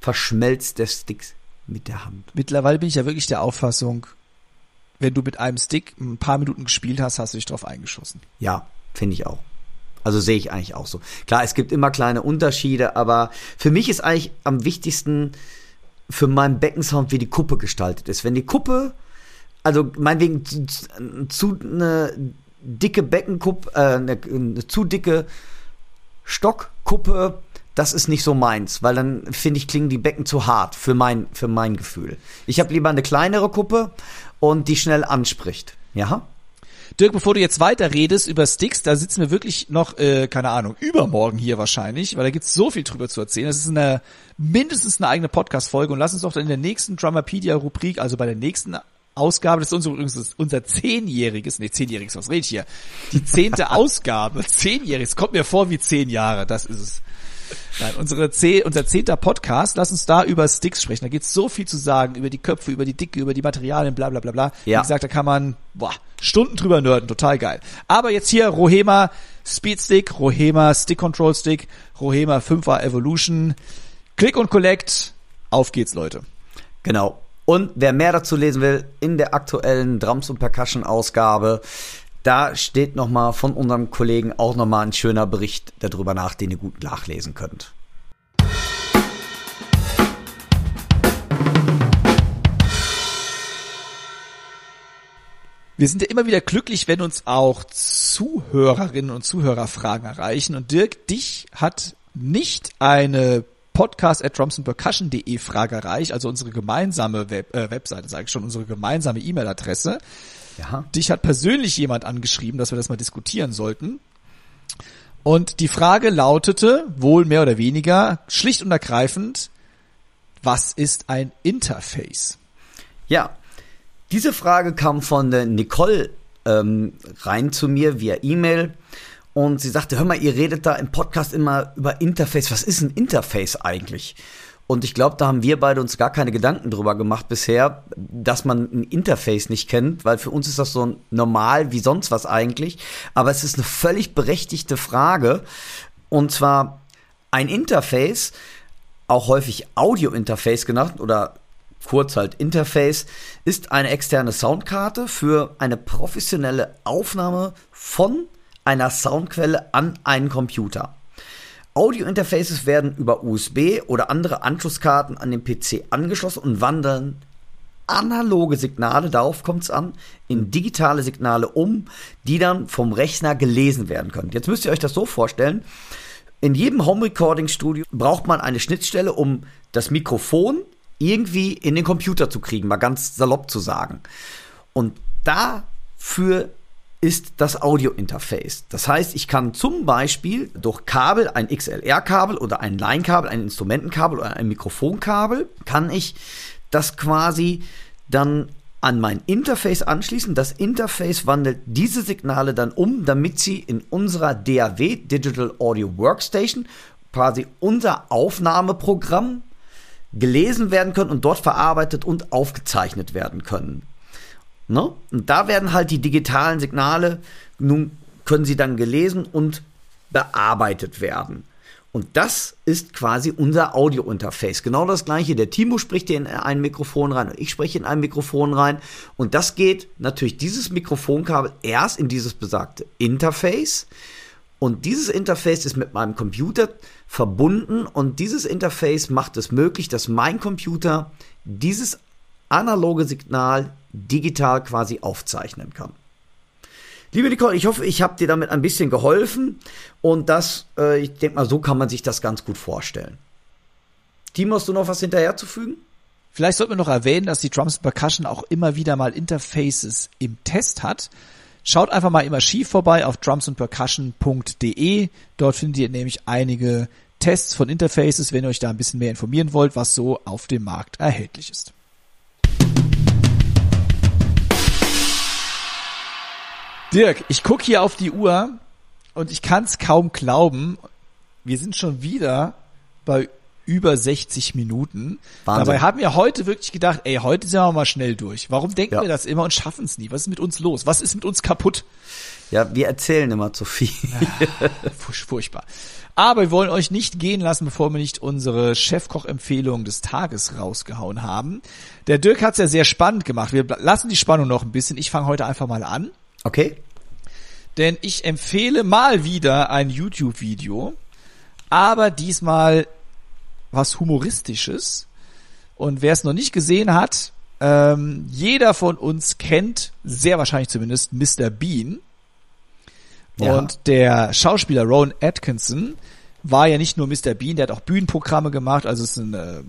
S1: verschmelzt der Stick mit der Hand.
S2: Mittlerweile bin ich ja wirklich der Auffassung, wenn du mit einem Stick ein paar Minuten gespielt hast, hast du dich drauf eingeschossen.
S1: Ja, finde ich auch. Also sehe ich eigentlich auch so. Klar, es gibt immer kleine Unterschiede, aber für mich ist eigentlich am wichtigsten für meinen Beckensound, wie die Kuppe gestaltet ist. Wenn die Kuppe, also meinetwegen zu, zu eine dicke Beckenkuppe, äh, eine, eine zu dicke Stockkuppe, das ist nicht so meins, weil dann finde ich klingen die Becken zu hart für mein für mein Gefühl. Ich habe lieber eine kleinere Kuppe und die schnell anspricht. Ja?
S2: Dirk, bevor du jetzt weiter redest über Sticks, da sitzen wir wirklich noch, äh, keine Ahnung, übermorgen hier wahrscheinlich, weil da gibt's so viel drüber zu erzählen. Das ist eine mindestens eine eigene Podcast-Folge und lass uns doch dann in der nächsten Drummerpedia-Rubrik, also bei der nächsten Ausgabe, das ist unser, übrigens unser zehnjähriges, nee, zehnjähriges, was rede ich hier? Die zehnte Ausgabe, zehnjähriges, kommt mir vor wie zehn Jahre, das ist es. Nein, unsere zehn, unser zehnter Podcast, lass uns da über Sticks sprechen. Da gibt's so viel zu sagen, über die Köpfe, über die Dicke, über die Materialien, bla bla bla bla.
S1: Ja.
S2: Wie gesagt, da kann man boah, Stunden drüber nerden, total geil. Aber jetzt hier Rohema Speed Stick, Rohema Stick Control Stick, Rohema 5er Evolution. Click und Collect, auf geht's, Leute.
S1: Genau. Und wer mehr dazu lesen will, in der aktuellen Drums und Percussion Ausgabe, da steht nochmal von unserem Kollegen auch nochmal ein schöner Bericht darüber nach, den ihr gut nachlesen könnt.
S2: Wir sind ja immer wieder glücklich, wenn uns auch Zuhörerinnen und Zuhörer Fragen erreichen. Und Dirk, dich hat nicht eine podcast at drumsandpercussion.de Frage erreicht, also unsere gemeinsame Web, äh, Webseite, sage ich schon, unsere gemeinsame E-Mail-Adresse.
S1: Ja.
S2: Dich hat persönlich jemand angeschrieben, dass wir das mal diskutieren sollten. Und die Frage lautete, wohl mehr oder weniger, schlicht und ergreifend, was ist ein Interface?
S1: Ja, diese Frage kam von der Nicole ähm, rein zu mir via E-Mail und sie sagte, hör mal, ihr redet da im Podcast immer über Interface. Was ist ein Interface eigentlich? Und ich glaube, da haben wir beide uns gar keine Gedanken drüber gemacht bisher, dass man ein Interface nicht kennt, weil für uns ist das so normal wie sonst was eigentlich. Aber es ist eine völlig berechtigte Frage. Und zwar ein Interface, auch häufig Audio-Interface genannt oder kurz halt Interface, ist eine externe Soundkarte für eine professionelle Aufnahme von einer Soundquelle an einen Computer. Audio-Interfaces werden über USB oder andere Anschlusskarten an den PC angeschlossen und wandeln analoge Signale, darauf kommt es an, in digitale Signale um, die dann vom Rechner gelesen werden können. Jetzt müsst ihr euch das so vorstellen. In jedem Home Recording Studio braucht man eine Schnittstelle, um das Mikrofon irgendwie in den Computer zu kriegen, mal ganz salopp zu sagen. Und dafür ist das Audio-Interface. Das heißt, ich kann zum Beispiel durch Kabel, ein XLR-Kabel oder ein Line-Kabel, ein Instrumentenkabel oder ein Mikrofonkabel, kann ich das quasi dann an mein Interface anschließen. Das Interface wandelt diese Signale dann um, damit sie in unserer DAW, Digital Audio Workstation, quasi unser Aufnahmeprogramm gelesen werden können und dort verarbeitet und aufgezeichnet werden können. Ne? Und da werden halt die digitalen Signale, nun können sie dann gelesen und bearbeitet werden. Und das ist quasi unser Audio-Interface. Genau das gleiche. Der Timo spricht hier in ein Mikrofon rein und ich spreche in ein Mikrofon rein. Und das geht natürlich dieses Mikrofonkabel erst in dieses besagte Interface. Und dieses Interface ist mit meinem Computer verbunden und dieses Interface macht es möglich, dass mein Computer dieses analoge Signal digital quasi aufzeichnen kann. Liebe Nicole, ich hoffe, ich habe dir damit ein bisschen geholfen und das, äh, ich denke mal, so kann man sich das ganz gut vorstellen. Timo, hast du noch was hinterherzufügen?
S2: Vielleicht sollte man noch erwähnen, dass die Drums Percussion auch immer wieder mal Interfaces im Test hat. Schaut einfach mal immer schief vorbei auf drumsandpercussion.de. Dort findet ihr nämlich einige Tests von Interfaces, wenn ihr euch da ein bisschen mehr informieren wollt, was so auf dem Markt erhältlich ist. Dirk, ich gucke hier auf die Uhr und ich kann es kaum glauben. Wir sind schon wieder bei über 60 Minuten. Wahnsinn. Dabei haben wir heute wirklich gedacht, ey, heute sind wir mal schnell durch. Warum denken ja. wir das immer und schaffen es nie? Was ist mit uns los? Was ist mit uns kaputt?
S1: Ja, wir erzählen immer zu viel.
S2: Ja, furchtbar. Aber wir wollen euch nicht gehen lassen, bevor wir nicht unsere Chefkoch-Empfehlung des Tages rausgehauen haben. Der Dirk hat es ja sehr spannend gemacht. Wir lassen die Spannung noch ein bisschen. Ich fange heute einfach mal an.
S1: Okay.
S2: Denn ich empfehle mal wieder ein YouTube-Video, aber diesmal was Humoristisches. Und wer es noch nicht gesehen hat, ähm, jeder von uns kennt, sehr wahrscheinlich zumindest, Mr. Bean. Ja. Und der Schauspieler Rowan Atkinson war ja nicht nur Mr. Bean, der hat auch Bühnenprogramme gemacht, also ist ein, äh,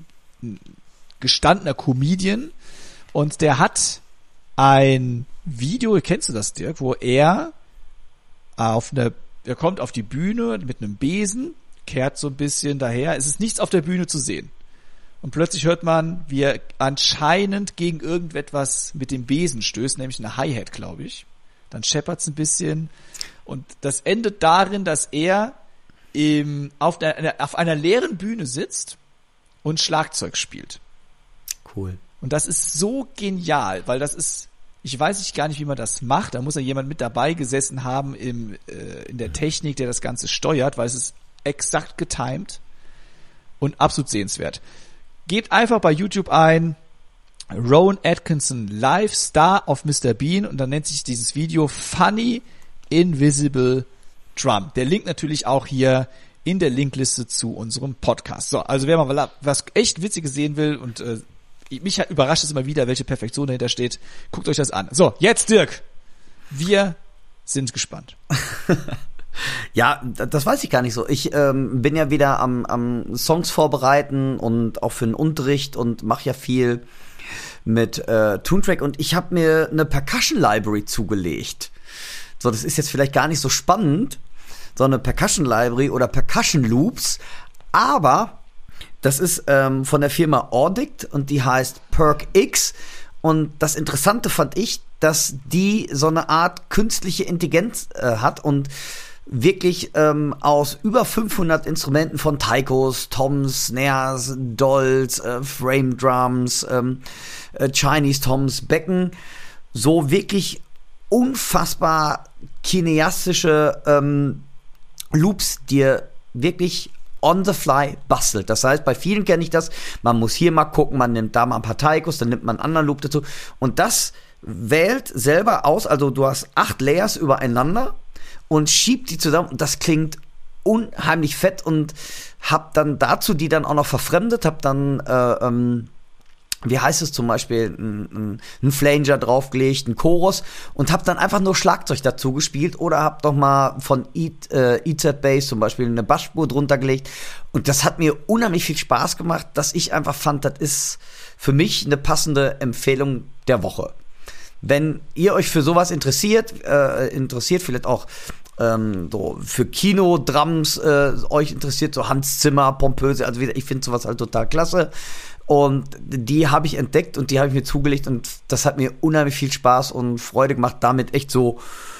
S2: ein gestandener Comedian. Und der hat ein Video, kennst du das, Dirk, wo er auf eine, er kommt auf die Bühne mit einem Besen, kehrt so ein bisschen daher, es ist nichts auf der Bühne zu sehen. Und plötzlich hört man, wie er anscheinend gegen irgendetwas mit dem Besen stößt, nämlich eine Hi-Hat, glaube ich. Dann scheppert's ein bisschen. Und das endet darin, dass er im, auf, der, auf einer leeren Bühne sitzt und Schlagzeug spielt.
S1: Cool.
S2: Und das ist so genial, weil das ist ich weiß nicht gar nicht, wie man das macht. Da muss ja jemand mit dabei gesessen haben im, äh, in der Technik, der das Ganze steuert, weil es ist exakt getimed und absolut sehenswert. Gebt einfach bei YouTube ein Rowan Atkinson Live Star of Mr. Bean und dann nennt sich dieses Video Funny Invisible Drum. Der Link natürlich auch hier in der Linkliste zu unserem Podcast. So, also wer mal was echt Witziges sehen will und äh, mich überrascht es immer wieder, welche Perfektion dahinter steht. Guckt euch das an. So, jetzt Dirk. Wir sind gespannt.
S1: ja, das weiß ich gar nicht so. Ich ähm, bin ja wieder am, am Songs vorbereiten und auch für den Unterricht und mache ja viel mit äh, Toontrack und ich habe mir eine Percussion Library zugelegt. So, das ist jetzt vielleicht gar nicht so spannend, so eine Percussion Library oder Percussion Loops, aber das ist ähm, von der Firma Audict und die heißt Perk X. Und das Interessante fand ich, dass die so eine Art künstliche Intelligenz äh, hat und wirklich ähm, aus über 500 Instrumenten von Taikos, Toms, Snares, Dolls, äh, Frame Drums, ähm, äh, Chinese Toms, Becken so wirklich unfassbar kineastische ähm, Loops dir wirklich on the fly bastelt. Das heißt, bei vielen kenne ich das, man muss hier mal gucken, man nimmt da mal ein paar Taikos, dann nimmt man einen anderen Loop dazu. Und das wählt selber aus, also du hast acht Layers übereinander und schiebt die zusammen. Und das klingt unheimlich fett und hab dann dazu die dann auch noch verfremdet, hab dann äh, ähm, wie heißt es zum Beispiel, ein, ein Flanger draufgelegt, ein Chorus und habe dann einfach nur Schlagzeug dazu gespielt oder habe noch mal von Eat, äh, EZ Bass zum Beispiel eine Bassspur drunter gelegt und das hat mir unheimlich viel Spaß gemacht, dass ich einfach fand, das ist für mich eine passende Empfehlung der Woche. Wenn ihr euch für sowas interessiert, äh, interessiert vielleicht auch ähm, so für Kino, Drums äh, euch interessiert, so Hans Zimmer, Pompöse, also ich finde sowas halt total klasse. Und die habe ich entdeckt und die habe ich mir zugelegt und das hat mir unheimlich viel Spaß und Freude gemacht, damit echt so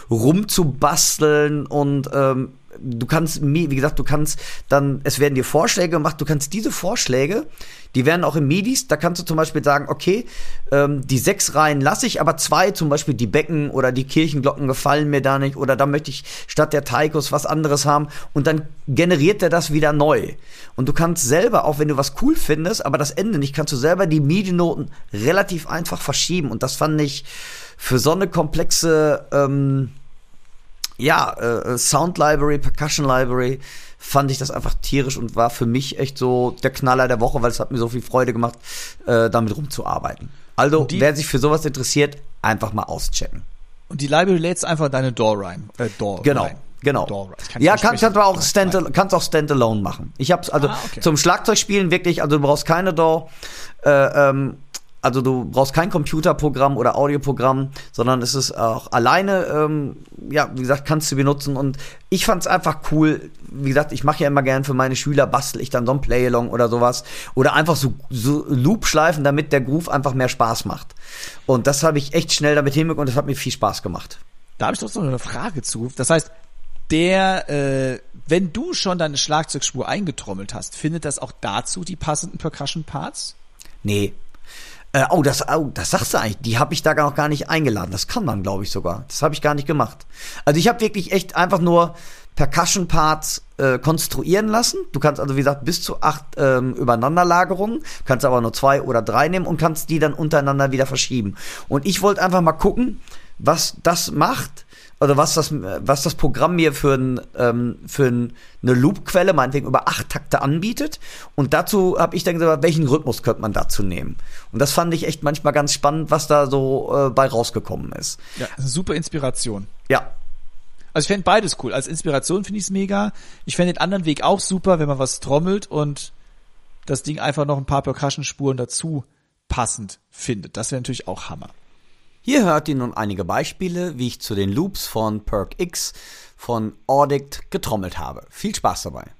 S1: rumzubasteln und ähm, du kannst, wie gesagt, du kannst dann, es werden dir Vorschläge gemacht, du kannst diese Vorschläge, die werden auch im MIDIs, da kannst du zum Beispiel sagen, okay, ähm, die sechs Reihen lasse ich, aber zwei, zum Beispiel die Becken oder die Kirchenglocken gefallen mir da nicht oder da möchte ich statt der Taikos was anderes haben und dann generiert er das wieder neu. Und du kannst selber, auch wenn du was cool findest, aber das Ende nicht, kannst du selber die MIDI-Noten relativ einfach verschieben und das fand ich für so eine komplexe ähm, ja, äh, Sound Library, Percussion Library, fand ich das einfach tierisch und war für mich echt so der Knaller der Woche, weil es hat mir so viel Freude gemacht, äh, damit rumzuarbeiten. Also, die, wer sich für sowas interessiert, einfach mal auschecken.
S2: Und die Library lädst einfach deine rein. Äh, DAW
S1: genau,
S2: rein.
S1: Genau.
S2: Door, kann
S1: ja,
S2: versprechen,
S1: kannst aber auch stand kannst auch standalone machen. Ich hab's also
S2: Ah, okay.
S1: zum Schlagzeugspielen wirklich, also du brauchst keine DAW, äh, ähm, also du brauchst kein Computerprogramm oder Audioprogramm, sondern es ist auch alleine, ähm, ja, wie gesagt, kannst du benutzen und ich fand's einfach cool. Wie gesagt, ich mache ja immer gern für meine Schüler, bastel ich dann so ein Playalong oder sowas oder einfach so, so Loop schleifen, damit der Groove einfach mehr Spaß macht. Und das habe ich echt schnell damit hinbekommen und das hat mir viel Spaß gemacht.
S2: Da habe ich doch noch eine Frage zu. Das heißt, der, äh, wenn du schon deine Schlagzeugspur eingetrommelt hast, findet das auch dazu die passenden Percussion Parts?
S1: Nee. Äh, oh, das, oh, das sagst du eigentlich. Die habe ich da noch gar nicht eingeladen. Das kann man, glaube ich, sogar. Das habe ich gar nicht gemacht. Also ich habe wirklich echt einfach nur Percussion-Parts äh, konstruieren lassen. Du kannst also, wie gesagt, bis zu acht ähm, Übereinanderlagerungen, kannst aber nur zwei oder drei nehmen und kannst die dann untereinander wieder verschieben. Und ich wollte einfach mal gucken, was das macht, oder was das, was das Programm mir für, ein, ähm, für ein, eine Loop-Quelle, meinetwegen über acht Takte anbietet. Und dazu habe ich dann gesagt, welchen Rhythmus könnte man dazu nehmen. Und das fand ich echt manchmal ganz spannend, was da so äh, bei rausgekommen ist.
S2: Ja, super Inspiration.
S1: Ja,
S2: Also ich fände beides cool. Als Inspiration finde ich es mega. Ich fände den anderen Weg auch super, wenn man was trommelt und das Ding einfach noch ein paar Percussion-Spuren dazu passend findet. Das wäre natürlich auch Hammer.
S1: Hier hört ihr nun einige Beispiele, wie ich zu den Loops von Perk X von Audict getrommelt habe. Viel Spaß dabei.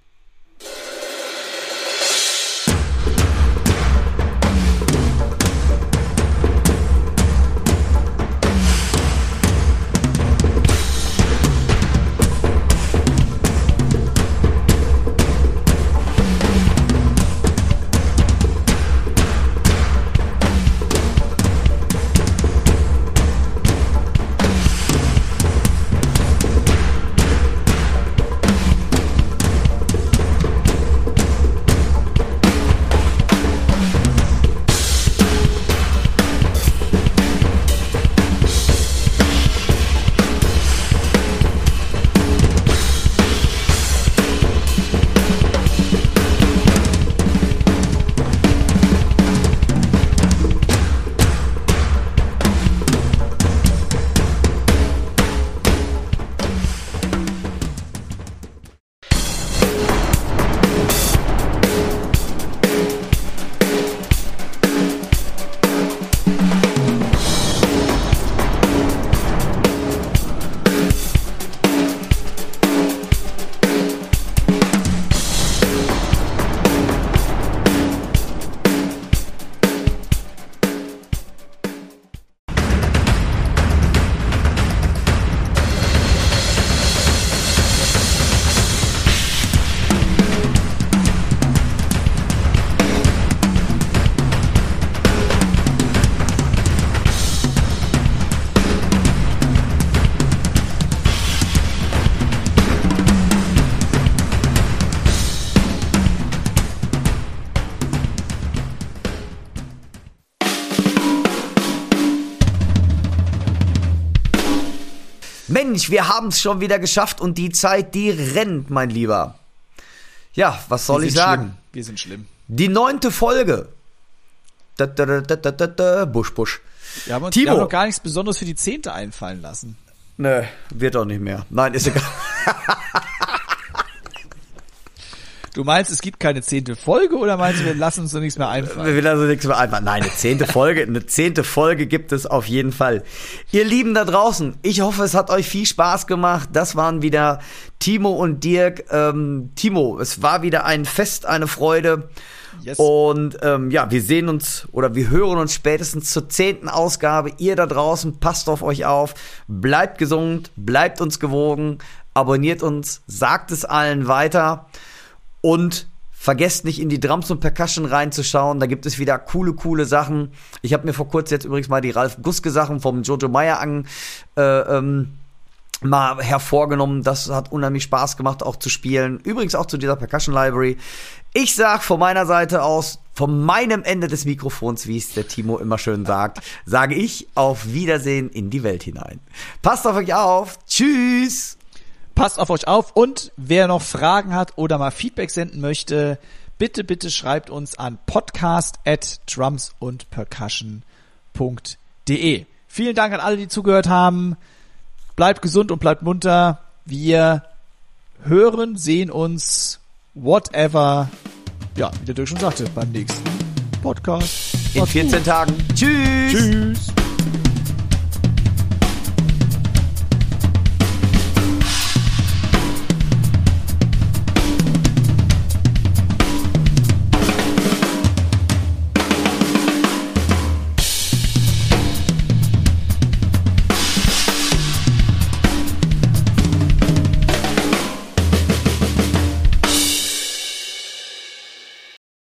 S1: Mensch, wir haben es schon wieder geschafft und die Zeit, die rennt, mein Lieber. Ja, was soll ich sagen?
S2: Schlimm. Wir sind schlimm.
S1: Die neunte Folge. Da, da, da, Busch, Busch.
S2: Wir haben uns
S1: Timo.
S2: wir haben noch gar nichts Besonderes für die zehnte einfallen lassen.
S1: Nö, wird doch nicht mehr. Nein, ist egal.
S2: Du meinst, es gibt keine zehnte Folge oder meinst du, wir lassen uns so nichts mehr
S1: Wir
S2: einfallen?
S1: will also nichts mehr einfach. Nein, eine zehnte Folge, eine zehnte Folge gibt es auf jeden Fall. Ihr Lieben da draußen, ich hoffe, es hat euch viel Spaß gemacht. Das waren wieder Timo und Dirk. Ähm, Timo, es war wieder ein Fest, eine Freude.
S2: Yes.
S1: Und ähm, ja, wir sehen uns oder wir hören uns spätestens zur zehnten Ausgabe. Ihr da draußen, passt auf euch auf, bleibt gesund, bleibt uns gewogen, abonniert uns, sagt es allen weiter und vergesst nicht in die Drums und Percussion reinzuschauen. Da gibt es wieder coole, coole Sachen. Ich habe mir vor kurzem jetzt übrigens mal die Ralf Guske Sachen vom Jojo Meyer an äh, ähm, mal hervorgenommen. Das hat unheimlich Spaß gemacht, auch zu spielen. Übrigens auch zu dieser Percussion Library. Ich sag von meiner Seite aus, von meinem Ende des Mikrofons, wie es der Timo immer schön sagt, sage ich auf Wiedersehen in die Welt hinein. Passt auf euch auf. Tschüss.
S2: Passt auf euch auf und wer noch Fragen hat oder mal Feedback senden möchte, bitte, bitte schreibt uns an podcast at drums und Vielen Dank an alle, die zugehört haben. Bleibt gesund und bleibt munter. Wir hören, sehen uns, whatever. Ja, wie der Dirk schon sagte, beim nächsten Podcast.
S1: In 14 Tagen. Tschüss.
S2: Tschüss.